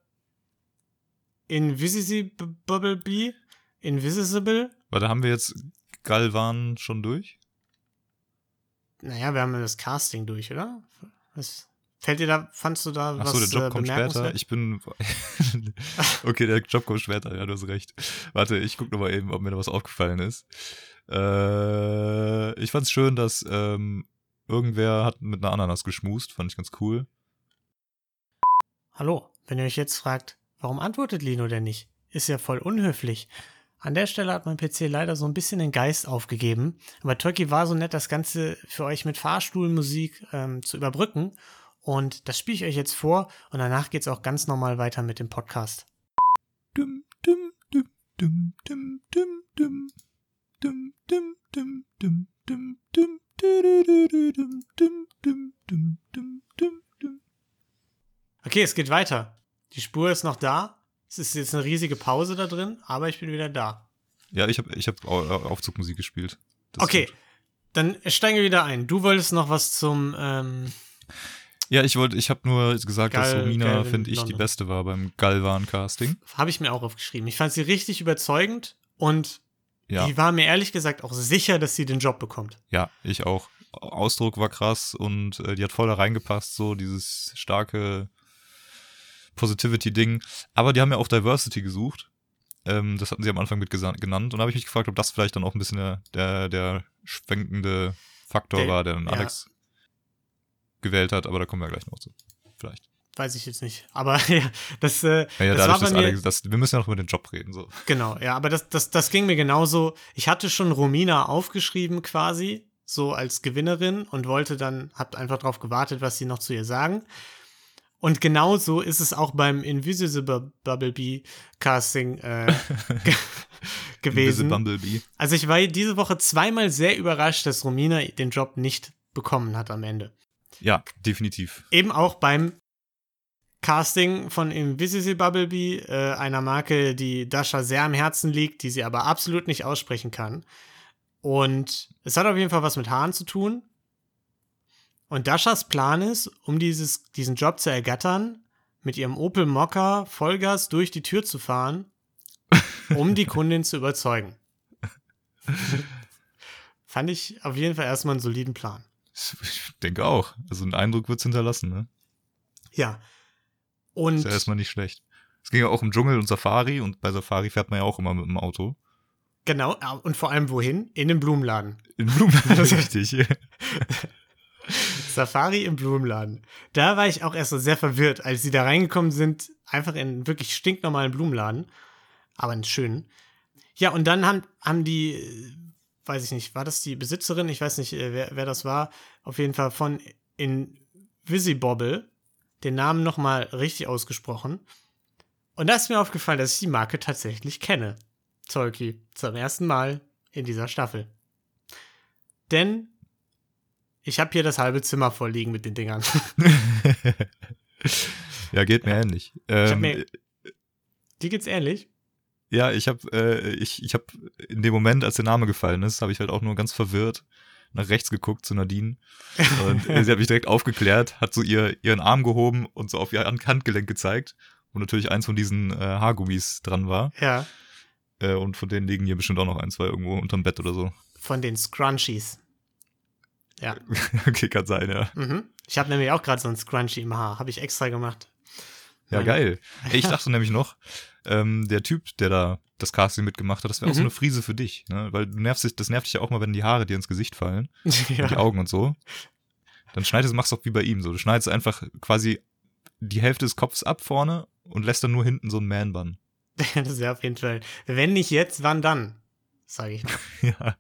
Invisible Bee. Invisible. Da haben wir jetzt Galvan schon durch. Naja, wir haben ja das Casting durch, oder? Was fällt dir da, fandst du da Ach was so, der Job äh, kommt später. Ich bin. okay, der Job kommt später, ja, du hast recht. Warte, ich guck noch mal eben, ob mir da was aufgefallen ist. Äh, ich fand's schön, dass ähm, irgendwer hat mit einer Ananas geschmust, fand ich ganz cool. Hallo, wenn ihr euch jetzt fragt, warum antwortet Lino denn nicht? Ist ja voll unhöflich. An der Stelle hat mein PC leider so ein bisschen den Geist aufgegeben. Aber Turkey war so nett, das Ganze für euch mit Fahrstuhlmusik ähm, zu überbrücken. Und das spiele ich euch jetzt vor. Und danach geht's auch ganz normal weiter mit dem Podcast. Dum, dum, dum, dum, dum, dum, dum. Dum, dum, dum, dum, dum, dum, Okay, es geht weiter. Die Spur ist noch da. Es ist jetzt eine riesige Pause da drin, aber ich bin wieder da. Ja, ich habe ich hab Au- Au- Aufzugmusik gespielt. Das okay, dann steigen wir wieder ein. Du wolltest noch was zum ähm, Ja, ich wollte, ich habe nur gesagt, dass Geil, Romina, finde ich, die London. beste war beim Galvan-Casting. habe ich mir auch aufgeschrieben. Ich fand sie richtig überzeugend und Ja. die war mir ehrlich gesagt auch sicher, dass sie den Job bekommt. Ja, ich auch. Ausdruck war krass und äh, die hat voll da reingepasst, so dieses starke Positivity-Ding. Aber die haben ja auch Diversity gesucht. Ähm, das hatten sie am Anfang mit genannt. Und da habe ich mich gefragt, ob das vielleicht dann auch ein bisschen der, der, der schwenkende Faktor Der- war, der dann ja. Alex gewählt hat. Aber da kommen wir gleich noch zu. Vielleicht. Weiß ich jetzt nicht. Aber ja, das, äh, Naja, das war dadurch, bei dass mir, Alex, das, wir müssen ja noch über den Job reden. So. genau, ja, aber das, das, das ging mir genauso. Ich hatte schon Romina aufgeschrieben quasi, so als Gewinnerin und wollte dann, hab einfach drauf gewartet, was sie noch zu ihr sagen. Und genauso ist es auch beim Invisible Bumblebee Casting äh, ge gewesen. Invisible Bumblebee. Also ich war diese Woche zweimal sehr überrascht, dass Romina den Job nicht bekommen hat am Ende. Ja, definitiv. Eben auch beim Casting von Invisible Bumblebee, äh, einer Marke, die Dasha sehr am Herzen liegt, die sie aber absolut nicht aussprechen kann. Und es hat auf jeden Fall was mit Haaren zu tun. Und Dashas Plan ist, um dieses, diesen Job zu ergattern, mit ihrem Opel Mokka Vollgas durch die Tür zu fahren, um die Kundin zu überzeugen. Fand ich auf jeden Fall erstmal einen soliden Plan. Ich denke auch. Also einen Eindruck wird's hinterlassen, ne? Ja. Und Ist ja erstmal nicht schlecht. Es ging ja auch im Dschungel und Safari und bei Safari fährt man ja auch immer mit dem Auto. genau, äh, und vor allem wohin? In den Blumenladen. In Blumenladen, richtig. Safari im Blumenladen. Da war ich auch erst so sehr verwirrt, als sie da reingekommen sind, einfach in einen wirklich stinknormalen Blumenladen, aber einen schönen. Ja, und dann haben, haben die, äh, weiß ich nicht, war das die Besitzerin? Ich weiß nicht, äh, wer, wer das war. Auf jeden Fall von Invisibobble den Namen nochmal richtig ausgesprochen. Und da ist mir aufgefallen, dass ich die Marke tatsächlich kenne. Tolki. Zum ersten Mal in dieser Staffel. Denn ich habe hier das halbe Zimmer voll liegen mit den Dingern. ja, geht mir ähnlich. Ähm, mir- Dir geht's ähnlich? Ja, ich habe äh, ich, ich hab in dem Moment, als der Name gefallen ist, habe ich halt auch nur ganz verwirrt nach rechts geguckt zu Nadine. Und sie hat mich direkt aufgeklärt, hat so ihr, ihren Arm gehoben und so auf ihr Hand- Handgelenk gezeigt, wo natürlich eins von diesen äh, Haargummis dran war. Ja, Äh, und von denen liegen hier bestimmt auch noch ein, zwei irgendwo unterm Bett oder so. von den Scrunchies. Ja. okay, kann sein, ja. Mhm. Ich habe nämlich auch gerade so ein Scrunchie im Haar. Habe ich extra gemacht. Ja, Meine- geil. Ich dachte nämlich noch, ähm, der Typ, der da das Casting mitgemacht hat, das wäre auch so Mhm. eine Frise für dich, ne? Weil du nervst dich, das nervt dich ja auch mal, wenn die Haare dir ins Gesicht fallen, und die ja. Augen und so. Dann schneidest, machst du auch wie bei ihm so. Du schneidest einfach quasi die Hälfte des Kopfs ab vorne und lässt dann nur hinten so einen Man-Bun. das wäre auf jeden Fall. Wenn nicht jetzt, wann dann? Sage ich. ja,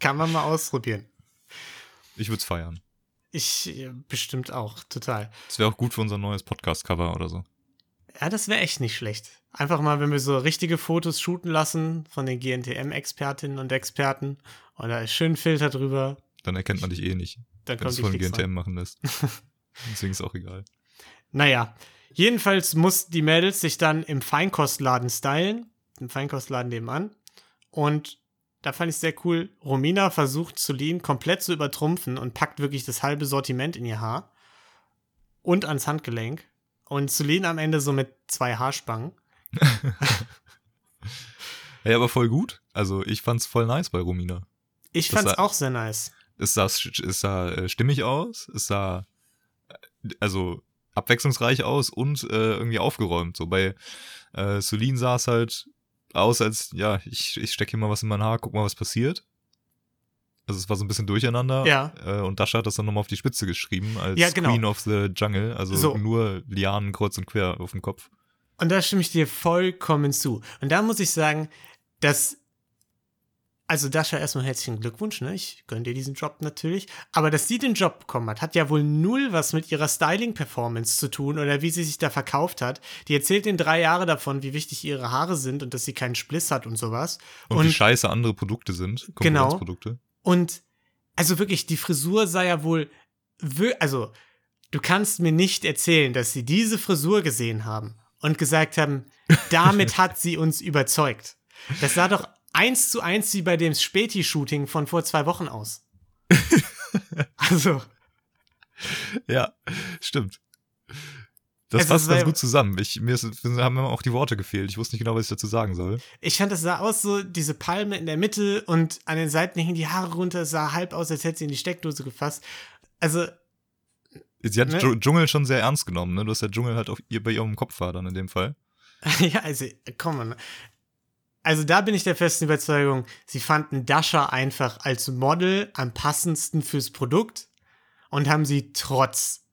Kann man mal ausprobieren. ich würde es feiern. Ich äh, bestimmt auch, total. Das wäre auch gut für unser neues Podcast-Cover oder so. Ja, das wäre echt nicht schlecht. Einfach mal, wenn wir so richtige Fotos shooten lassen von den GNTM-Expertinnen und Experten und da ist schön Filter drüber, Dann erkennt man dich eh nicht, dann wenn du kommt es von GNTM an. machen lässt. Deswegen ist auch egal. Naja, jedenfalls muss die Mädels sich dann im Feinkostladen stylen, im Feinkostladen nebenan. Und da fand ich sehr cool, Romina versucht Celine komplett zu übertrumpfen und packt wirklich das halbe Sortiment in ihr Haar und ans Handgelenk. Und Celine am Ende so mit zwei Haarspangen. Ey, aber voll gut. Also ich fand's voll nice bei Romina. Ich Das fand's sah- auch sehr nice. Es sah, es sah äh, stimmig aus, es sah äh, also abwechslungsreich aus und äh, irgendwie aufgeräumt. So bei äh, Celine sah es halt aus, als ja, ich, ich stecke hier mal was in mein Haar, guck mal, was passiert. Also es war so ein bisschen durcheinander. Ja. Äh, und Dasha hat das dann nochmal auf die Spitze geschrieben als Ja, genau. Queen of the Jungle. Also So. nur Lianen kreuz und quer auf dem Kopf. Und da stimme ich dir vollkommen zu. Und da muss ich sagen, dass. Also, Dasha, erstmal herzlichen Glückwunsch, ne? Ich gönne dir diesen Job natürlich. Aber dass sie den Job bekommen hat, hat ja wohl null was mit ihrer Styling-Performance zu tun oder wie sie sich da verkauft hat. Die erzählt in drei Jahre davon, wie wichtig ihre Haare sind und dass sie keinen Spliss hat und sowas. Und, wie scheiße andere Produkte sind. Genau. Und also wirklich, die Frisur sei ja wohl. Also, du kannst mir nicht erzählen, dass sie diese Frisur gesehen haben und gesagt haben, damit hat sie uns überzeugt. Das sah doch eins zu eins wie bei dem Späti-Shooting von vor zwei Wochen aus. also, Ja, stimmt. Das Also, passt es war ganz gut zusammen. Ich, mir, ist, mir haben immer auch die Worte gefehlt. Ich wusste nicht genau, was ich dazu sagen soll. ich fand, das sah aus so, diese Palme in der Mitte und an den Seiten hingen die Haare runter, es sah halb aus, als hätte sie in die Steckdose gefasst. Also, Sie hat Ne? Dschung- Dschungel schon sehr ernst genommen, ne? Du hast der Dschungel halt auf ihr, bei ihrem Kopf war dann in dem Fall. Ja, also, komm mal. Also da bin ich der festen Überzeugung, sie fanden Dasha einfach als Model am passendsten fürs Produkt und haben sie trotz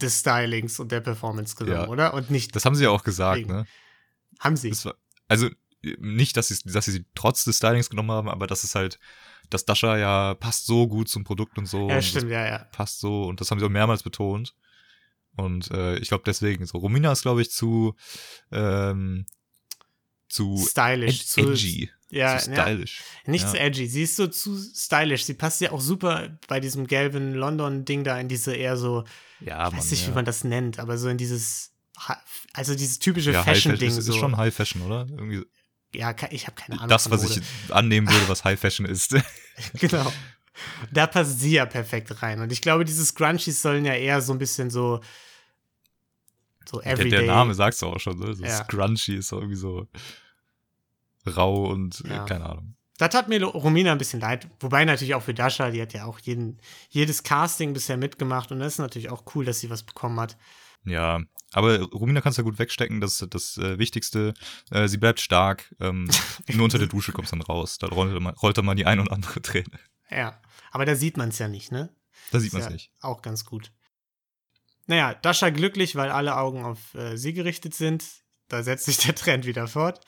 des Stylings und der Performance genommen, Ja. oder? Und nicht, Das haben sie ja auch gesagt, Deswegen. ne? haben sie. War, also nicht, dass sie, dass sie sie trotz des Stylings genommen haben, aber das ist halt, dass Dasha ja passt so gut zum Produkt und so. ja, und stimmt, ja, ja. Passt so und das haben sie auch mehrmals betont. Und äh, ich glaube deswegen, so Romina ist, glaube ich, zu ähm, zu Stylish. ed zu, edgy, ja, zu ja, stylisch. nicht ja. zu edgy. Sie ist so zu stylish. Sie passt ja auch super bei diesem gelben London-Ding da in diese eher so, Ja, ich weiß nicht, ja. wie man das nennt, aber so in dieses, also dieses typische ja, Fashion-Ding. Fashion ist, so. ist schon High Fashion, oder? Irgendwie ja, ich habe keine Ahnung. das, was Mode. ich annehmen würde, was High Fashion ist. Genau. Da passt sie ja perfekt rein. Und ich glaube, diese Scrunchies sollen ja eher so ein bisschen so, so der, everyday. der Name sagt's auch schon, ne? So Ja. Scrunchy ist so irgendwie so rau und äh, Ja. keine Ahnung. Das hat mir Romina ein bisschen leid. Wobei natürlich auch für Dasha, die hat ja auch jeden, jedes Casting bisher mitgemacht. Und das ist natürlich auch cool, dass sie was bekommen hat. Ja, aber Romina kannst du ja gut wegstecken, das ist das äh, Wichtigste. Äh, sie bleibt stark. Ähm, nur unter der Dusche kommst dann raus. Da rollt rollt dann mal die ein und andere Träne. Ja. Aber da sieht man es ja nicht, ne? Da sieht man es ja nicht. Auch ganz gut. Naja, Dasha glücklich, weil alle Augen auf äh, sie gerichtet sind. Da setzt sich der Trend wieder fort.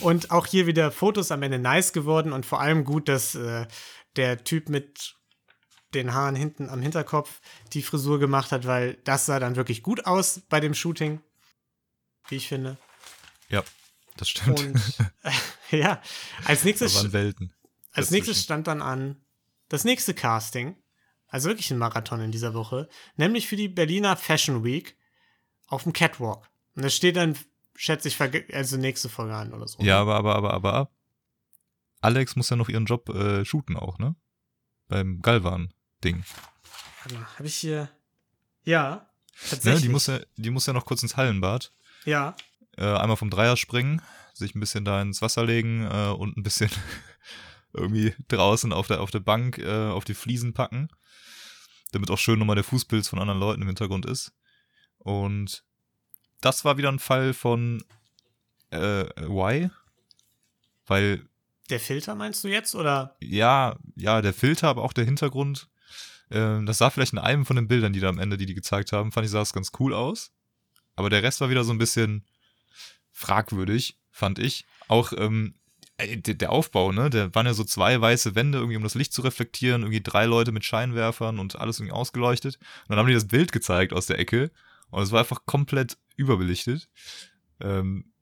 Und auch hier wieder Fotos am Ende nice geworden und vor allem gut, dass äh, der Typ mit den Haaren hinten am Hinterkopf die Frisur gemacht hat, weil das sah dann wirklich gut aus bei dem Shooting, wie ich finde. Ja, das stimmt. Und ja, als da nächstes waren Welten. als dazwischen. nächstes stand dann an das nächste Casting, also wirklich ein Marathon in dieser Woche, nämlich für die Berliner Fashion Week auf dem Catwalk. Und da steht dann schätze ich, also nächste Folge an oder so. Ja, aber, aber, aber, aber. Alex muss ja noch ihren Job äh, shooten auch, ne? Beim Galvan-Ding. Warte mal, habe ich hier. Ja, Ne? tatsächlich. Die, muss ja, die muss ja noch kurz ins Hallenbad. ja, Äh, einmal vom Dreier springen, sich ein bisschen da ins Wasser legen äh, und ein bisschen irgendwie draußen auf der, auf der Bank äh, auf die Fliesen packen. Damit auch schön nochmal der Fußpilz von anderen Leuten im Hintergrund ist. Und das war wieder ein Fall von äh, why? Weil der Filter meinst du jetzt? Oder? ja, ja, der Filter, aber auch der Hintergrund. Ähm, das sah vielleicht in einem von den Bildern, die da am Ende, die die gezeigt haben, fand ich, sah es ganz cool aus. Aber der Rest war wieder so ein bisschen fragwürdig, fand ich. Auch ähm, äh, der, der Aufbau, ne? Der waren ja so zwei weiße Wände, irgendwie um das Licht zu reflektieren, irgendwie drei Leute mit Scheinwerfern und alles irgendwie ausgeleuchtet. Und dann haben die das Bild gezeigt aus der Ecke und es war einfach komplett überbelichtet. Ähm,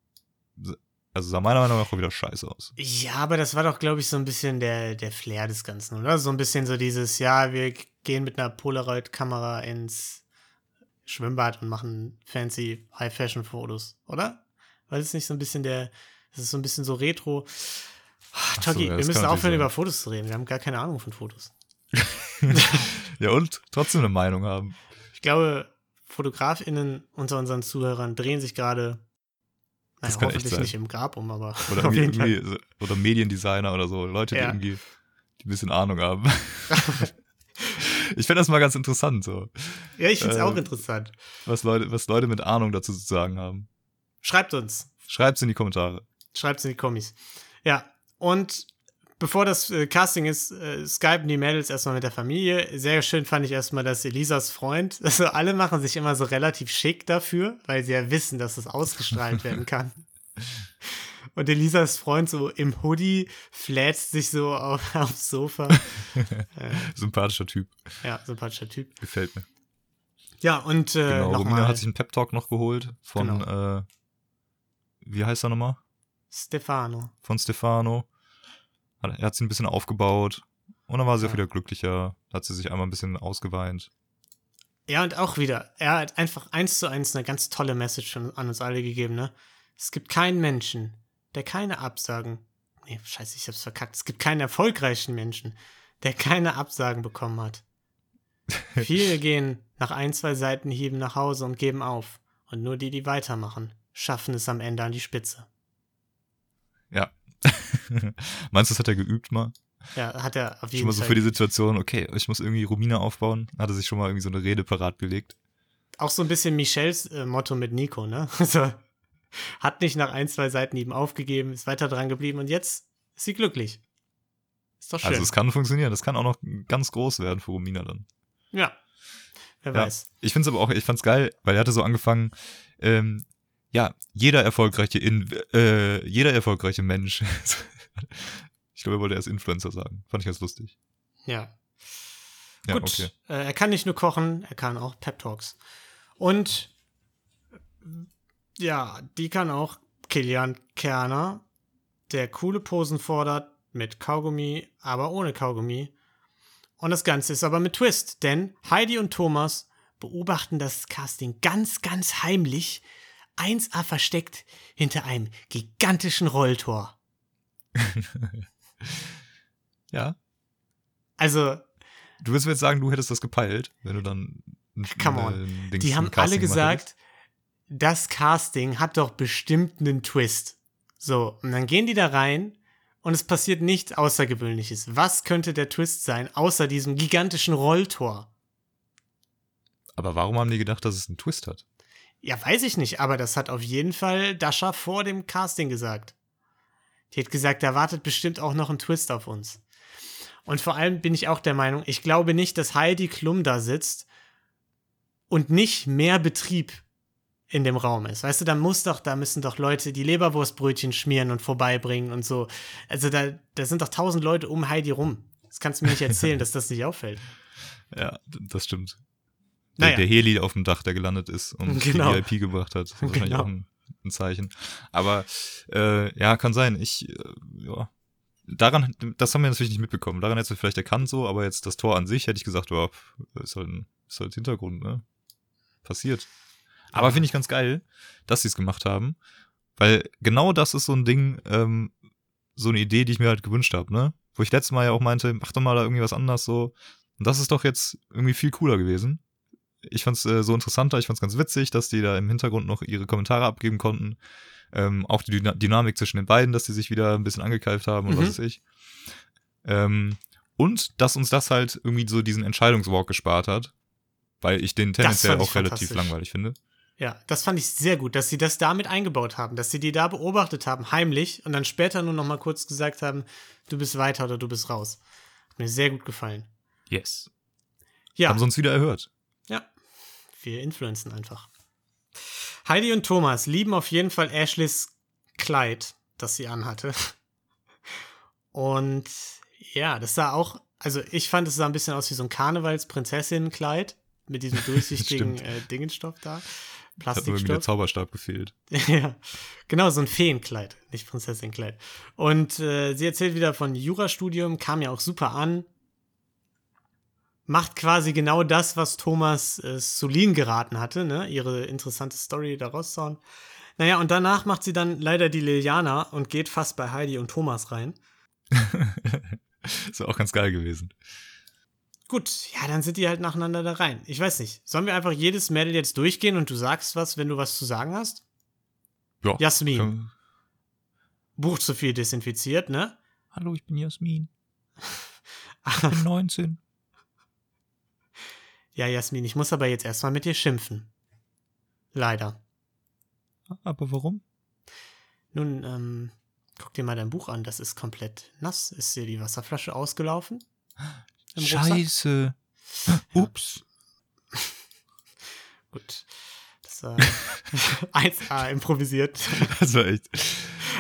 also sah meiner Meinung nach auch wieder scheiße aus. Ja, aber das war doch, glaube ich, so ein bisschen der, der Flair des Ganzen, oder? So ein bisschen so dieses, ja, wir gehen mit einer Polaroid-Kamera ins Schwimmbad und machen fancy High-Fashion-Fotos, oder? Weil es nicht so ein bisschen der, das ist so ein bisschen so retro. so, Togi, ja, wir müssen aufhören, über Fotos zu reden. Wir haben gar keine Ahnung von Fotos. Ja, und trotzdem eine Meinung haben. Ich glaube, FotografInnen unter unseren Zuhörern drehen sich gerade, Das naja, echt hoffentlich nicht im Grab um, aber Oder, irgendwie, irgendwie, oder Mediendesigner oder so. Leute, die Ja. irgendwie die ein bisschen Ahnung haben. ich fände das mal ganz interessant, so. Ja, ich finde es äh, auch interessant. Was Leute, was Leute mit Ahnung dazu zu sagen haben. Schreibt uns. Schreibt's in die Kommentare. Schreibt's in die Kommis. Ja, und bevor das äh, Casting ist, äh, skypen die Mädels erstmal mit der Familie. Sehr schön fand ich erstmal, dass Elisas Freund, also alle machen sich immer so relativ schick dafür, weil sie ja wissen, dass es ausgestrahlt werden kann. Und Elisas Freund so im Hoodie flätzt sich so auf, aufs Sofa. Sympathischer Typ. Ja, sympathischer Typ. Gefällt mir. Ja, und äh, genau. Romina hat sich einen Pep-Talk noch geholt von, äh, wie heißt er nochmal? Stefano. Von Stefano. Er hat sie ein bisschen aufgebaut. Und dann war sie Ja. auch wieder glücklicher. Hat sie sich einmal ein bisschen ausgeweint. Ja, und auch wieder, er hat einfach eins zu eins eine ganz tolle Message an an uns alle gegeben, ne? Es gibt keinen Menschen, der keine Absagen. Nee, scheiße, ich hab's verkackt. Es gibt keinen erfolgreichen Menschen, der keine Absagen bekommen hat. Viele gehen nach ein, zwei Seitenhieben nach Hause und geben auf. Und nur die, die weitermachen, schaffen es am Ende an die Spitze. Ja. Meinst du, das hat er geübt mal? Ja, hat er auf Schon jeden mal so Fall. für die Situation, okay, ich muss irgendwie Romina aufbauen. Hat er sich schon mal irgendwie so eine Rede parat gelegt. auch so ein bisschen Michels äh, Motto mit Nico, ne? Also, hat nicht nach ein, zwei Seitenhieben aufgegeben, ist weiter dran geblieben und jetzt ist sie glücklich. Ist doch schön. Also es kann funktionieren. Das kann auch noch ganz groß werden für Romina dann. ja. Wer Ja. weiß. Ich finde es aber auch, ich fand's geil, weil er hatte so angefangen, ähm, ja, jeder erfolgreiche in, äh, jeder erfolgreiche Mensch. ich glaube, er wollte erst Influencer sagen. Fand ich ganz lustig. Ja. Ja, Gut. okay. Äh, er kann nicht nur kochen, er kann auch Pep Talks. Und ja, die kann auch Kilian Kerner, der coole Posen fordert mit Kaugummi, aber ohne Kaugummi. Und das Ganze ist aber mit Twist, denn Heidi und Thomas beobachten das Casting ganz, ganz heimlich, 1A versteckt hinter einem gigantischen Rolltor. Ja. Also, Du willst mir jetzt sagen, du hättest das gepeilt, wenn du dann ein, Come on. ein Dings- Die haben alle gesagt, das Casting hat doch bestimmt einen Twist. So, und dann gehen die da rein und es passiert nichts Außergewöhnliches. Was könnte der Twist sein, außer diesem gigantischen Rolltor? Aber warum haben die gedacht, dass es einen Twist hat? Ja, weiß ich nicht, aber das hat auf jeden Fall Dasha vor dem Casting gesagt. Die hat gesagt, da wartet bestimmt auch noch ein Twist auf uns. Und vor allem bin ich auch der Meinung, ich glaube nicht, dass Heidi Klum da sitzt und nicht mehr Betrieb in dem Raum ist. Weißt du, da muss doch, da müssen doch Leute die Leberwurstbrötchen schmieren und vorbeibringen und so. Also da, da sind doch tausend Leute um Heidi rum. Das kannst du mir nicht erzählen, dass das nicht auffällt. Ja, das stimmt. Der, Naja. der Heli auf dem Dach, der gelandet ist und Genau. die VIP gebracht hat. Genau. auch ein, ein Zeichen. Aber äh, ja, kann sein. Ich, äh, ja. Daran, das haben wir natürlich nicht mitbekommen. Daran hättest du vielleicht erkannt so, aber jetzt das Tor an sich hätte ich gesagt, ja, ist halt ein ist halt Hintergrund, ne? Passiert. Aber finde ich ganz geil, dass sie es gemacht haben. Weil genau das ist so ein Ding, ähm, so eine Idee, die ich mir halt gewünscht habe, ne? Wo ich letztes Mal ja auch meinte, mach doch mal da irgendwie was anders so. Und das ist doch jetzt irgendwie viel cooler gewesen. Ich fand's äh, so interessanter, ich fand's ganz witzig, dass die da im Hintergrund noch ihre Kommentare abgeben konnten. Ähm, auch die Dyna Dynamik zwischen den beiden, dass die sich wieder ein bisschen angekeift haben und Mhm. was weiß ich. Ähm, und dass uns das halt irgendwie so diesen Entscheidungswalk gespart hat, weil ich den tendenziell fand ich auch relativ langweilig finde. Ja, das fand ich sehr gut, dass sie das damit eingebaut haben, dass sie die da beobachtet haben, heimlich, und dann später nur noch mal kurz gesagt haben, du bist weiter oder du bist raus. Hat mir sehr gut gefallen. Yes. Ja, Haben sie uns wieder erhört. Wir influenzen einfach. Heidi und Thomas lieben auf jeden Fall Ashleys Kleid, das sie anhatte. Und ja, das sah auch, also ich fand, es sah ein bisschen aus wie so ein Karnevalsprinzessinnenkleid mit diesem durchsichtigen äh, Dingenstoff da. Hat nur irgendwie der Plastikstoff. Zauberstab gefehlt. Ja, genau, so ein Feenkleid, nicht Prinzessinnenkleid. Und äh, sie erzählt wieder von Jurastudium, kam ja auch super an. Macht quasi genau das, was Thomas äh, Solin geraten hatte, ne? Ihre interessante Story da rauszuhauen. Naja, und danach macht sie dann leider die Liliana und geht fast bei Heidi und Thomas rein. ist auch ganz geil gewesen. Gut, ja, dann sind die halt nacheinander da rein. Ich weiß nicht. Sollen wir einfach jedes Mädel jetzt durchgehen und du sagst was, wenn du was zu sagen hast? Ja. Jasmin. Können- Buch zu viel desinfiziert, ne? Hallo, ich bin Jasmin. Ich bin 19. Ja, Jasmin, ich muss aber jetzt erstmal mit dir schimpfen. Leider. Aber warum? Nun, ähm, guck dir mal dein Buch an. Das ist komplett nass. Ist dir die Wasserflasche ausgelaufen? Rucksack? Scheiße. Ups. Gut. Das war 1A improvisiert. Das war echt.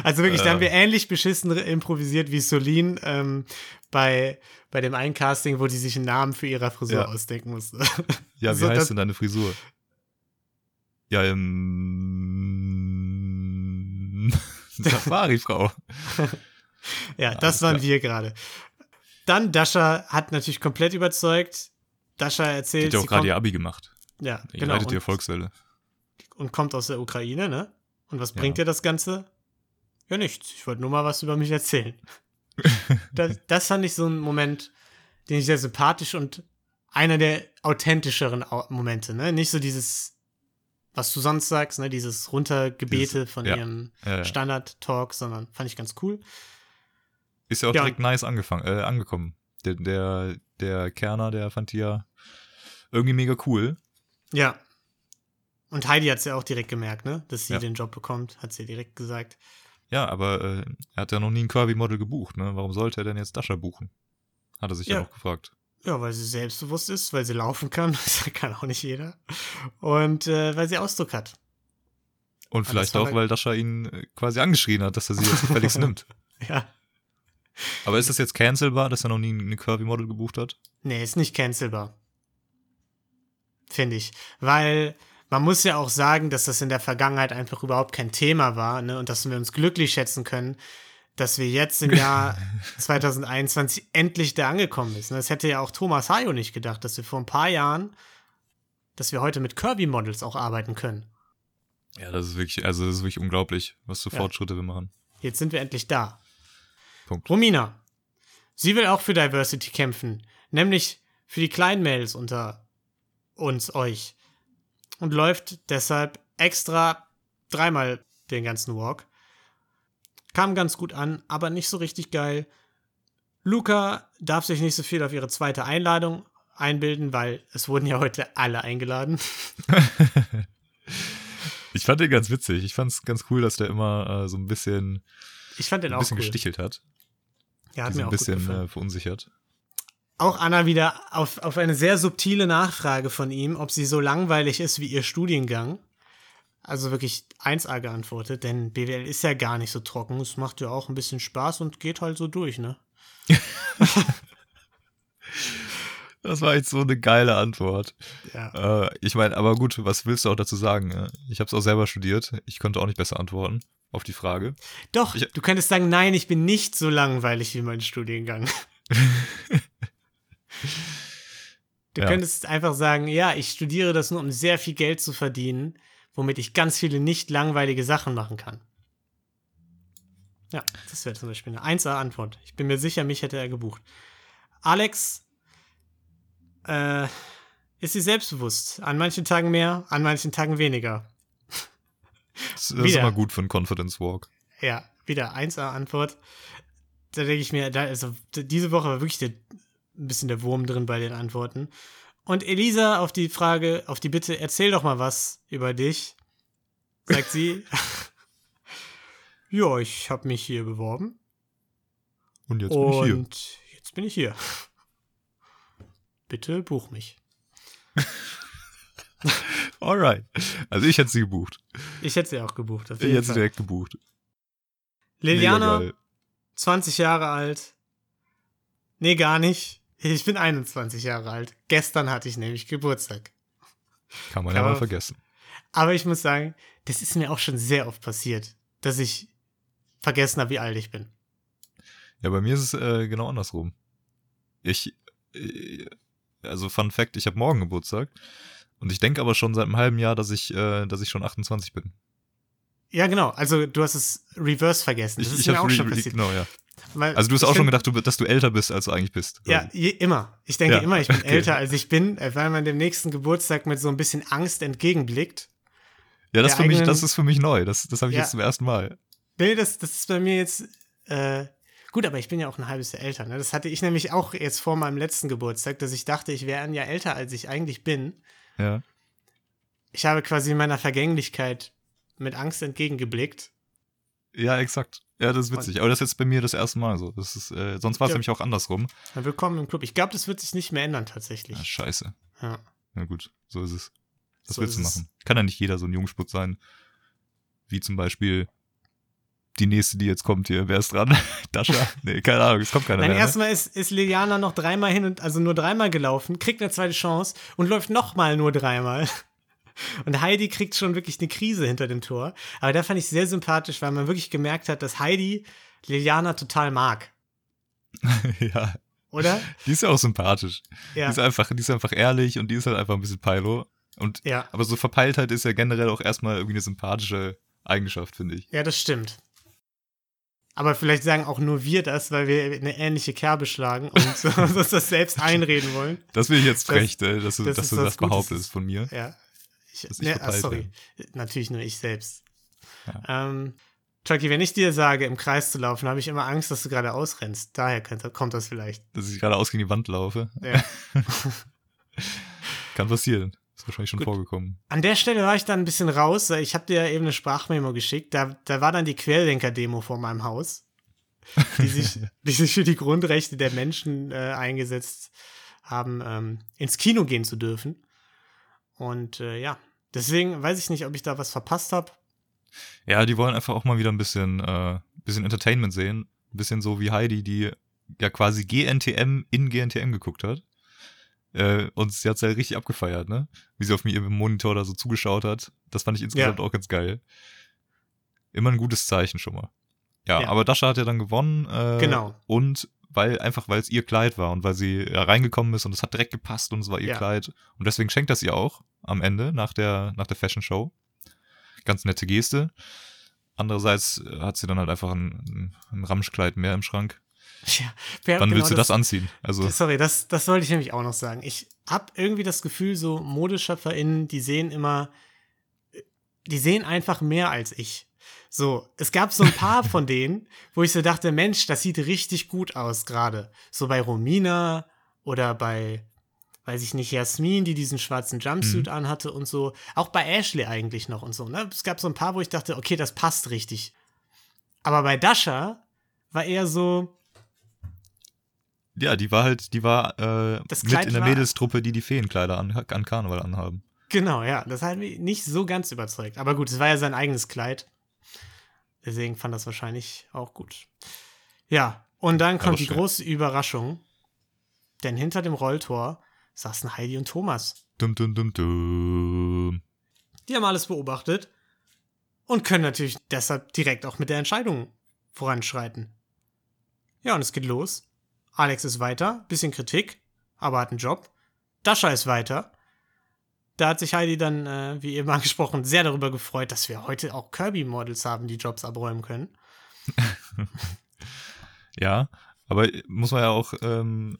Also wirklich, da haben Äh. wir ähnlich beschissen improvisiert wie Solin ähm, bei, bei dem einen Casting, wo die sich einen Namen für ihre Frisur Ja. ausdenken musste. Ja, wie So, heißt denn deine Frisur? Ja, ähm. Safari-Frau. Ja, Alles das waren klar. wir gerade. Dann Dasha hat natürlich komplett überzeugt. Dasha Die erzählt, hat ja auch gerade ihr Abi gemacht. ja, Die genau, leitet die und, Erfolgswelle. und kommt aus der Ukraine, ne? Und was Ja. bringt dir das Ganze? Ja, nichts. Ich wollte nur mal was über mich erzählen. das, das fand ich so ein Moment, den ich sehr sympathisch und einer der authentischeren Au- Momente, ne? Nicht so dieses, was du sonst sagst, ne? Dieses Runtergebete Dieses- von ja. ihrem Ja, ja. Standard-Talk, sondern fand ich ganz cool. Ist ja auch Ja. direkt nice angefangen, äh, angekommen. Der, der, der Kerner, der fand die ja irgendwie mega cool. Ja. Und Heidi hat es ja auch direkt gemerkt, ne? Dass sie Ja. den Job bekommt, hat sie direkt gesagt. Ja, aber äh, er hat ja noch nie ein Kirby-Model gebucht, ne? Warum sollte er denn jetzt Dasha buchen? Hat er sich ja, Ja. noch gefragt. Ja, weil sie selbstbewusst ist, weil sie laufen kann. Das kann auch nicht jeder. Und äh, weil sie Ausdruck hat. Und vielleicht auch, weil Dasha ihn äh, quasi angeschrien hat, dass er sie jetzt gefälligst nimmt. Ja. Aber ist das jetzt cancelbar, dass er noch nie eine Kirby-Model gebucht hat? Nee, ist nicht cancelbar. Finde ich. Weil man muss ja auch sagen, dass das in der Vergangenheit einfach überhaupt kein Thema war, ne? Und dass wir uns glücklich schätzen können, dass wir jetzt im Jahr 2021 endlich da angekommen sind. Das hätte ja auch Thomas Hayo nicht gedacht, dass wir vor ein paar Jahren, dass wir heute mit Kirby-Models auch arbeiten können. Ja, das ist wirklich, also das ist wirklich unglaublich, was für Ja. Fortschritte wir machen. Jetzt sind wir endlich da. Punkt. Romina, sie will auch für Diversity kämpfen, nämlich für die kleinen Mädels unter uns, euch. Und läuft deshalb extra dreimal den ganzen Walk. Kam ganz gut an, aber nicht so richtig geil. Luca darf sich nicht so viel auf ihre zweite Einladung einbilden, weil es wurden ja heute alle eingeladen. Ich fand den ganz witzig. Ich fand es ganz cool, dass der immer äh, so ein bisschen, Ich fand den ein auch bisschen cool. gestichelt hat. Ja, hat die so mir ein auch gut bisschen gefallen. äh, verunsichert. Auch Anna wieder auf, auf eine sehr subtile Nachfrage von ihm, ob sie so langweilig ist wie ihr Studiengang. Also wirklich 1A geantwortet, denn BWL ist ja gar nicht so trocken. Es macht ja auch ein bisschen Spaß und geht halt so durch, ne? Das war echt so eine geile Antwort. Ja. Äh, ich meine, aber gut, was willst du auch dazu sagen? ja? Ich habe es auch selber studiert. Ich konnte auch nicht besser antworten auf die Frage. Doch, ich- du könntest sagen, nein, ich bin nicht so langweilig wie mein Studiengang. Du Ja. könntest einfach sagen, ja, ich studiere das nur, um sehr viel Geld zu verdienen, womit ich ganz viele nicht langweilige Sachen machen kann. Ja, das wäre zum Beispiel eine 1A-Antwort. Ich bin mir sicher, mich hätte er gebucht. Alex äh, ist sie selbstbewusst. An manchen Tagen mehr, an manchen Tagen weniger. Das ist immer gut für einen Confidence Walk. Ja, wieder 1A-Antwort. Da denke ich mir, da also diese Woche war wirklich der, ein bisschen der Wurm drin bei den Antworten. Und Elisa auf die Frage, auf die Bitte, erzähl doch mal was über dich, sagt sie. ja, ich habe mich hier beworben Und jetzt bin ich hier. und jetzt bin ich hier. Bitte buch mich. Alright. Also ich hätte sie gebucht. Ich hätte sie auch gebucht. Ich hätte sie direkt gebucht. Liliana, Mega geil. 20 Jahre alt. Nee, gar nicht. Ich bin 21 Jahre alt. Gestern hatte ich nämlich Geburtstag. Kann man ja mal vergessen. Aber ich muss sagen, das ist mir auch schon sehr oft passiert, dass ich vergessen habe, wie alt ich bin. Ja, bei mir ist es äh, genau andersrum. Ich, äh, also Fun Fact, ich habe morgen Geburtstag und ich denke aber schon seit einem halben Jahr, dass ich, äh, dass ich schon 28 bin. Ja, genau. Also du hast es reverse vergessen. Das ich ist ich mir auch schon passiert. Genau, ja. Weil Also du hast auch schon gedacht, dass du älter bist, als du eigentlich bist. Ja, je, immer. Ich denke Ja, immer, ich bin okay. älter, als ich bin, äh, weil man dem nächsten Geburtstag mit so ein bisschen Angst entgegenblickt. ja das, für mich, eigenen- das ist für mich neu. Das, das habe ich Ja. jetzt zum ersten Mal. Nee, das, das ist bei mir jetzt. Äh, gut, aber ich bin ja auch ein halbes Jahr älter. Ne? Das hatte ich nämlich auch jetzt vor meinem letzten Geburtstag, dass ich dachte, ich wäre ein Jahr älter, als ich eigentlich bin. Ja. Ich habe quasi meiner Vergänglichkeit mit Angst entgegengeblickt. Ja, exakt. Ja, das ist witzig. Aber das ist jetzt bei mir das erste Mal so. Das ist, äh, sonst war es Ja. nämlich auch andersrum. Na, Willkommen im Club. Ich glaube, das wird sich nicht mehr ändern tatsächlich. Ja, scheiße. Ja. Na gut, so ist es. Was So willst du machen? Kann ja nicht jeder so ein Jungsputz sein. Wie zum Beispiel die nächste, die jetzt kommt hier. Wer ist dran? Dasha? Nee, keine Ahnung, es kommt keiner Nein, mehr. Ne? erstmal ist, ist Liliana noch dreimal hin und also nur dreimal gelaufen, kriegt eine zweite Chance und läuft nochmal nur dreimal. Und Heidi kriegt schon wirklich eine Krise hinter dem Tor. Aber da fand ich sehr sympathisch, weil man wirklich gemerkt hat, dass Heidi Liliana total mag. ja, Oder? die ist ja auch sympathisch. Ja. Die, ist einfach, die ist einfach ehrlich und die ist halt einfach ein bisschen Peilo. Und, Ja. Aber so Verpeiltheit ist ja generell auch erstmal irgendwie eine sympathische Eigenschaft, finde ich. Ja, das stimmt. Aber vielleicht sagen auch nur wir das, weil wir eine ähnliche Kerbe schlagen und uns das selbst einreden wollen. Das will ich jetzt frech, äh, dass du das dass ist du das behauptest von mir. Ja. Ich, ich ne, ah, sorry. Natürlich nur ich selbst. Ja. Ähm, Chucky, wenn ich dir sage, im Kreis zu laufen, habe ich immer Angst, dass du gerade ausrennst. Daher kommt das vielleicht. Dass ich geradeaus gegen die Wand laufe. Ja. Kann passieren. Ist wahrscheinlich schon Gut. vorgekommen. An der Stelle war ich dann ein bisschen raus. Ich habe dir ja eben eine Sprachmemo geschickt. Da, da war dann die Querdenker-Demo vor meinem Haus, die sich, die sich für die Grundrechte der Menschen äh, eingesetzt haben, ähm, ins Kino gehen zu dürfen. Und äh, ja, deswegen weiß ich nicht, ob ich da was verpasst habe. Ja, die wollen einfach auch mal wieder ein bisschen, äh, bisschen Entertainment sehen. Ein bisschen so wie Heidi, die ja quasi GNTM in GNTM geguckt hat. Äh, und sie hat's ja richtig abgefeiert, ne? Wie sie auf mir ihrem Monitor da so zugeschaut hat. Das fand ich insgesamt Ja. auch ganz geil. Immer ein gutes Zeichen schon mal. Ja, Ja. aber Dasha hat ja dann gewonnen. Äh, Genau. Und weil, einfach weil es ihr Kleid war und weil sie ja, reingekommen ist und es hat direkt gepasst und es war ihr Ja. Kleid. Und deswegen schenkt das ihr auch am Ende, nach der, nach der Fashion Show. Ganz nette Geste. Andererseits äh, hat sie dann halt einfach ein, ein Ramschkleid mehr im Schrank. Ja, Wann genau willst du das, anziehen? Also, Sorry, das, das wollte ich nämlich auch noch sagen. Ich habe irgendwie das Gefühl, so ModeschöpferInnen, die sehen immer, die sehen einfach mehr als ich. So, es gab so ein paar von denen, wo ich so dachte, Mensch, das sieht richtig gut aus gerade. So bei Romina oder bei, weiß ich nicht, Jasmin, die diesen schwarzen Jumpsuit Mhm. anhatte und so. Auch bei Ashley eigentlich noch und so. Ne? Es gab so ein paar, wo ich dachte, okay, das passt richtig. Aber bei Dasha war eher so, ja, die war halt, die war äh, Das mit in der Mädelstruppe, die die Feenkleider an, an Karneval anhaben. Genau, ja. Das hat mich nicht so ganz überzeugt. Aber gut, es war ja sein eigenes Kleid. Deswegen fand das wahrscheinlich auch gut. Ja, und dann kommt die schön. große Überraschung. Denn hinter dem Rolltor saßen Heidi und Thomas. Dum, dum, dum, dum. Die haben alles beobachtet und können natürlich deshalb direkt auch mit der Entscheidung voranschreiten. Ja, und es geht los. Alex ist weiter, bisschen Kritik, aber hat einen Job. Dasha ist weiter. Da hat sich Heidi dann, äh, wie eben angesprochen, sehr darüber gefreut, dass wir heute auch Kirby-Models haben, die Jobs abräumen können. Ja, aber muss man ja auch ähm,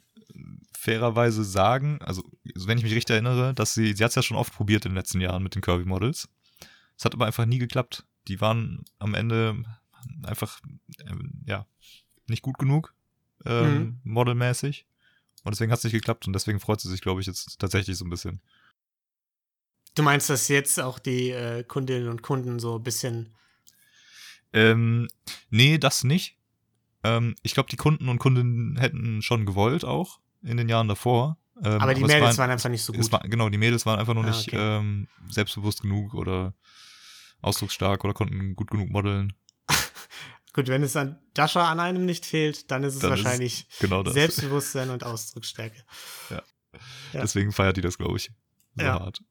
fairerweise sagen, also wenn ich mich richtig erinnere, dass sie, sie hat es ja schon oft probiert in den letzten Jahren mit den Kirby-Models. Es hat aber einfach nie geklappt. Die waren am Ende einfach, ähm, ja, nicht gut genug, ähm, modelmäßig. Und deswegen hat es nicht geklappt und deswegen freut sie sich, glaube ich, jetzt tatsächlich so ein bisschen. Du meinst, dass jetzt auch die äh, Kundinnen und Kunden so ein bisschen. Ähm, nee, das nicht. Ähm, ich glaube, die Kunden und Kundinnen hätten schon gewollt auch in den Jahren davor. Ähm, aber die es Mädels waren, waren einfach nicht so gut. war, genau, die Mädels waren einfach nur Ah, nicht okay. ähm, selbstbewusst genug oder ausdrucksstark oder konnten gut genug modeln. Gut, wenn es an Dasha an einem nicht fehlt, dann ist es Dann ist wahrscheinlich Genau das. Selbstbewusstsein und Ausdrucksstärke. Ja. Deswegen feiert die das, glaube ich, so Ja. hart.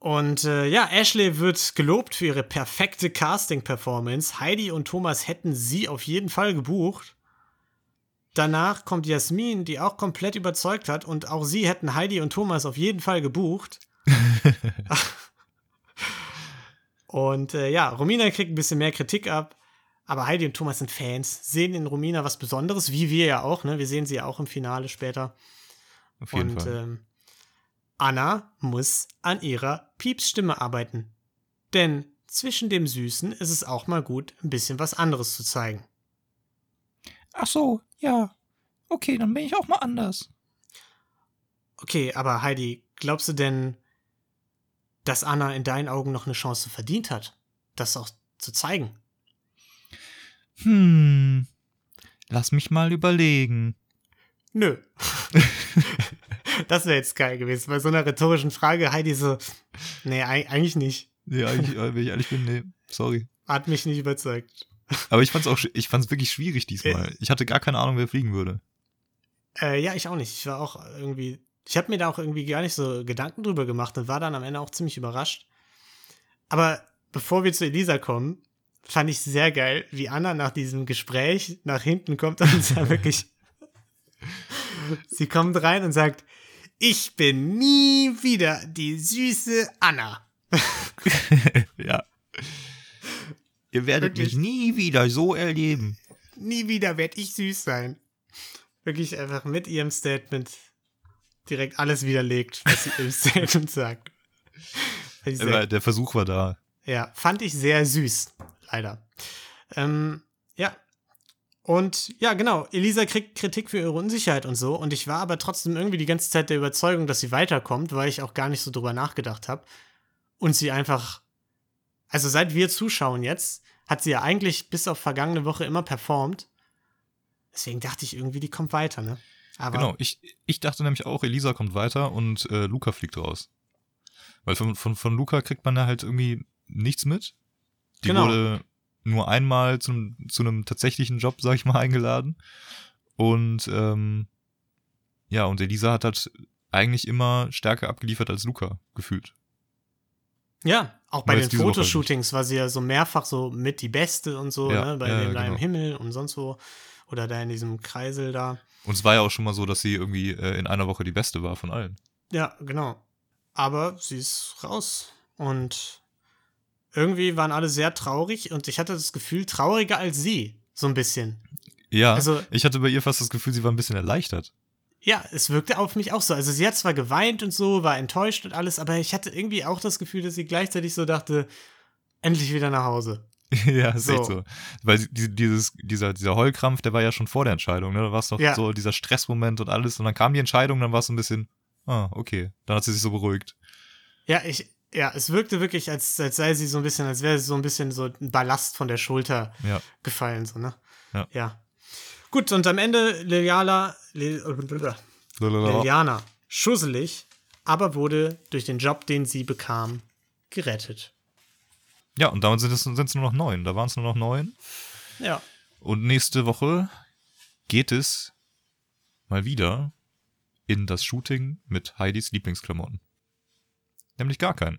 Und äh, ja, Ashley wird gelobt für ihre perfekte Casting-Performance. Heidi und Thomas hätten sie auf jeden Fall gebucht. Danach kommt Jasmin, die auch komplett überzeugt hat, und auch sie hätten Heidi und Thomas auf jeden Fall gebucht. und äh, ja, Romina kriegt ein bisschen mehr Kritik ab, aber Heidi und Thomas sind Fans, sehen in Romina was Besonderes, wie wir ja auch, ne? Wir sehen sie ja auch im Finale später. Auf jeden Und Fall. ähm, Anna muss an ihrer Piepsstimme arbeiten. Denn zwischen dem Süßen ist es auch mal gut, ein bisschen was anderes zu zeigen. Ach so, ja. Okay, dann bin ich auch mal anders. Okay, aber Heidi, glaubst du denn, dass Anna in deinen Augen noch eine Chance verdient hat, das auch zu zeigen? Hm. Lass mich mal überlegen. Nö. das wäre jetzt geil gewesen. Bei so einer rhetorischen Frage, Heidi so, nee, eig- eigentlich nicht. Nee, eigentlich, äh, wenn ich ehrlich bin, nee, sorry. Hat mich nicht überzeugt. Aber ich fand's auch, ich fand's wirklich schwierig diesmal. Ich hatte gar keine Ahnung, wer fliegen würde. Äh, ja, ich auch nicht. Ich war auch irgendwie, ich habe mir da auch irgendwie gar nicht so Gedanken drüber gemacht und war dann am Ende auch ziemlich überrascht. Aber bevor wir zu Elisa kommen, fand ich sehr geil, wie Anna nach diesem Gespräch nach hinten kommt und sah wirklich, sie kommt rein und sagt, ich bin nie wieder die süße Anna. ja. Ihr werdet Wirklich? mich nie wieder so erleben. Nie wieder werde ich süß sein. Wirklich einfach mit ihrem Statement direkt alles widerlegt, was sie im Statement sagt. Sehr der Versuch war da. Ja, fand ich sehr süß, leider. Ähm, ja. Und ja, genau, Elisa kriegt Kritik für ihre Unsicherheit und so. Und ich war aber trotzdem irgendwie die ganze Zeit der Überzeugung, dass sie weiterkommt, weil ich auch gar nicht so drüber nachgedacht habe. Und sie einfach, also seit wir zuschauen jetzt, hat sie ja eigentlich bis auf vergangene Woche immer performt. Deswegen dachte ich irgendwie, die kommt weiter, ne? Aber Genau, ich, ich dachte nämlich auch, Elisa kommt weiter und äh, Luca fliegt raus. Weil von, von, von Luca kriegt man ja halt irgendwie nichts mit. Die Genau. wurde nur einmal zu, einem- zu einem tatsächlichen Job, sag ich mal, eingeladen. Und ähm, ja, und Elisa hat halt eigentlich immer stärker abgeliefert als Luca, gefühlt. Ja, auch bei Nur den Fotoshootings war sie ja so mehrfach so mit die Beste und so, Ja, ne? Bei ja, dem da im genau. Himmel und sonst wo. Oder da in diesem Kreisel da. Und es war ja auch schon mal so, dass sie irgendwie äh, in einer Woche die Beste war von allen. Ja, genau. Aber sie ist raus. Und irgendwie waren alle sehr traurig und ich hatte das Gefühl, trauriger als sie. So ein bisschen. Ja, Also- ich hatte bei ihr fast das Gefühl, sie war ein bisschen erleichtert. Ja, es wirkte auf mich auch so. Also sie hat zwar geweint und so, war enttäuscht und alles, aber ich hatte irgendwie auch das Gefühl, dass sie gleichzeitig so dachte, endlich wieder nach Hause. ja, ist So. echt so. Weil dieses, dieser, dieser Heulkrampf, der war ja schon vor der Entscheidung, ne? Da war es doch Ja. so dieser Stressmoment und alles. Und dann kam die Entscheidung, dann war es so ein bisschen, ah, okay. Dann hat sie sich so beruhigt. Ja, ich, ja, es wirkte wirklich, als, als sei sie so ein bisschen, als wäre sie so ein bisschen so ein Ballast von der Schulter Ja. gefallen, so, ne? Ja. Gut, und am Ende Liliana, Lil, Liliana schusselig, aber wurde durch den Job, den sie bekam, gerettet. Ja, und damit sind es sind es nur noch neun. Da waren es nur noch neun. Ja. Und nächste Woche geht es mal wieder in das Shooting mit Heidis Lieblingsklamotten. Nämlich gar keinen.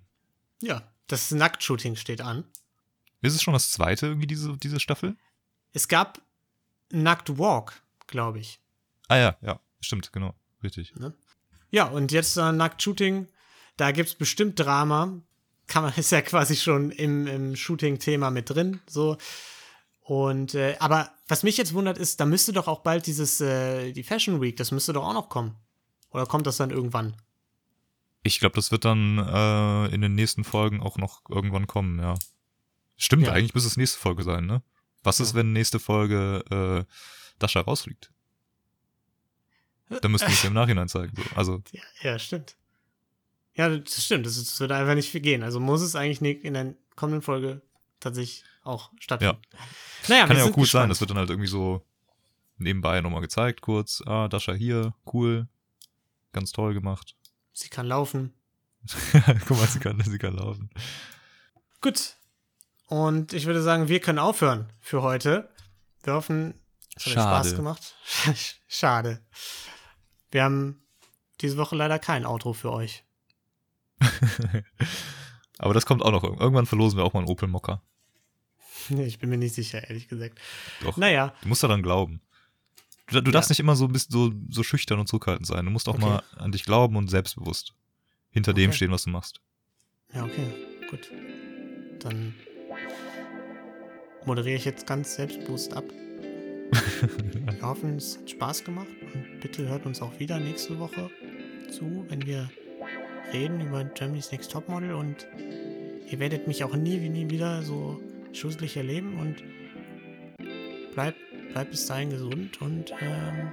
Ja, das Nacktshooting steht an. Ist es schon das zweite irgendwie, diese, diese Staffel? Es gab Nackt Walk, glaube ich. Ah ja, ja, stimmt, genau. Richtig. Ja, und jetzt äh, Nacktshooting. Da gibt es bestimmt Drama. Kann man, ist ja quasi schon im, im Shooting-Thema mit drin. So. Und, äh, aber was mich jetzt wundert, ist, da müsste doch auch bald dieses, äh, die Fashion Week, das müsste doch auch noch kommen. Oder kommt das dann irgendwann? Ich glaube, das wird dann äh, in den nächsten Folgen auch noch irgendwann kommen, ja. Stimmt, Ja. eigentlich müsste es nächste Folge sein, ne? Was ist, Ja. wenn nächste Folge äh, Dasha rausfliegt? Dann müssten wir es ja im Nachhinein zeigen. So. Also, Ja, ja, stimmt. Ja, das stimmt. Das, das wird einfach nicht viel gehen. Also muss es eigentlich in der kommenden Folge tatsächlich auch stattfinden. Naja, kann ja auch gut sein. gespannt. Das wird dann halt irgendwie so nebenbei nochmal gezeigt, kurz. Ah, Dasha hier, cool. Ganz toll gemacht. Sie kann laufen. Guck mal, sie kann, sie kann laufen. Gut. Und ich würde sagen, wir können aufhören für heute. Wir hoffen, es hat Schade. Spaß gemacht. Schade. Wir haben diese Woche leider kein Outro für euch. Aber das kommt auch noch. irg- Irgendwann verlosen wir auch mal einen Opel Mokka. Ich bin mir nicht sicher, ehrlich gesagt. Doch. Naja, Du musst daran glauben. Du, du darfst nicht immer so, bist so, so schüchtern und zurückhaltend sein. Du musst auch Okay. mal an dich glauben und selbstbewusst hinter dem Okay. stehen, was du machst. ja, okay, gut. Dann moderiere ich jetzt ganz selbstbewusst ab. Wir hoffen, es hat Spaß gemacht und bitte hört uns auch wieder nächste Woche zu, wenn wir reden über Germany's Next Topmodel und ihr werdet mich auch nie, nie wieder so schusselig erleben und bleibt bleib bis dahin gesund und ähm,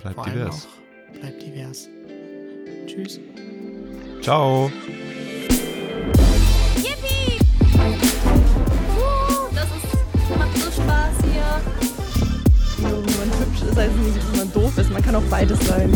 Bleib vor allem divers. auch bleibt divers. Tschüss. Ciao. Yippie! Uh, das ist, macht so Spaß hier. Nur wenn man hübsch ist, heißt es nicht, dass man doof ist. Man kann auch beides sein.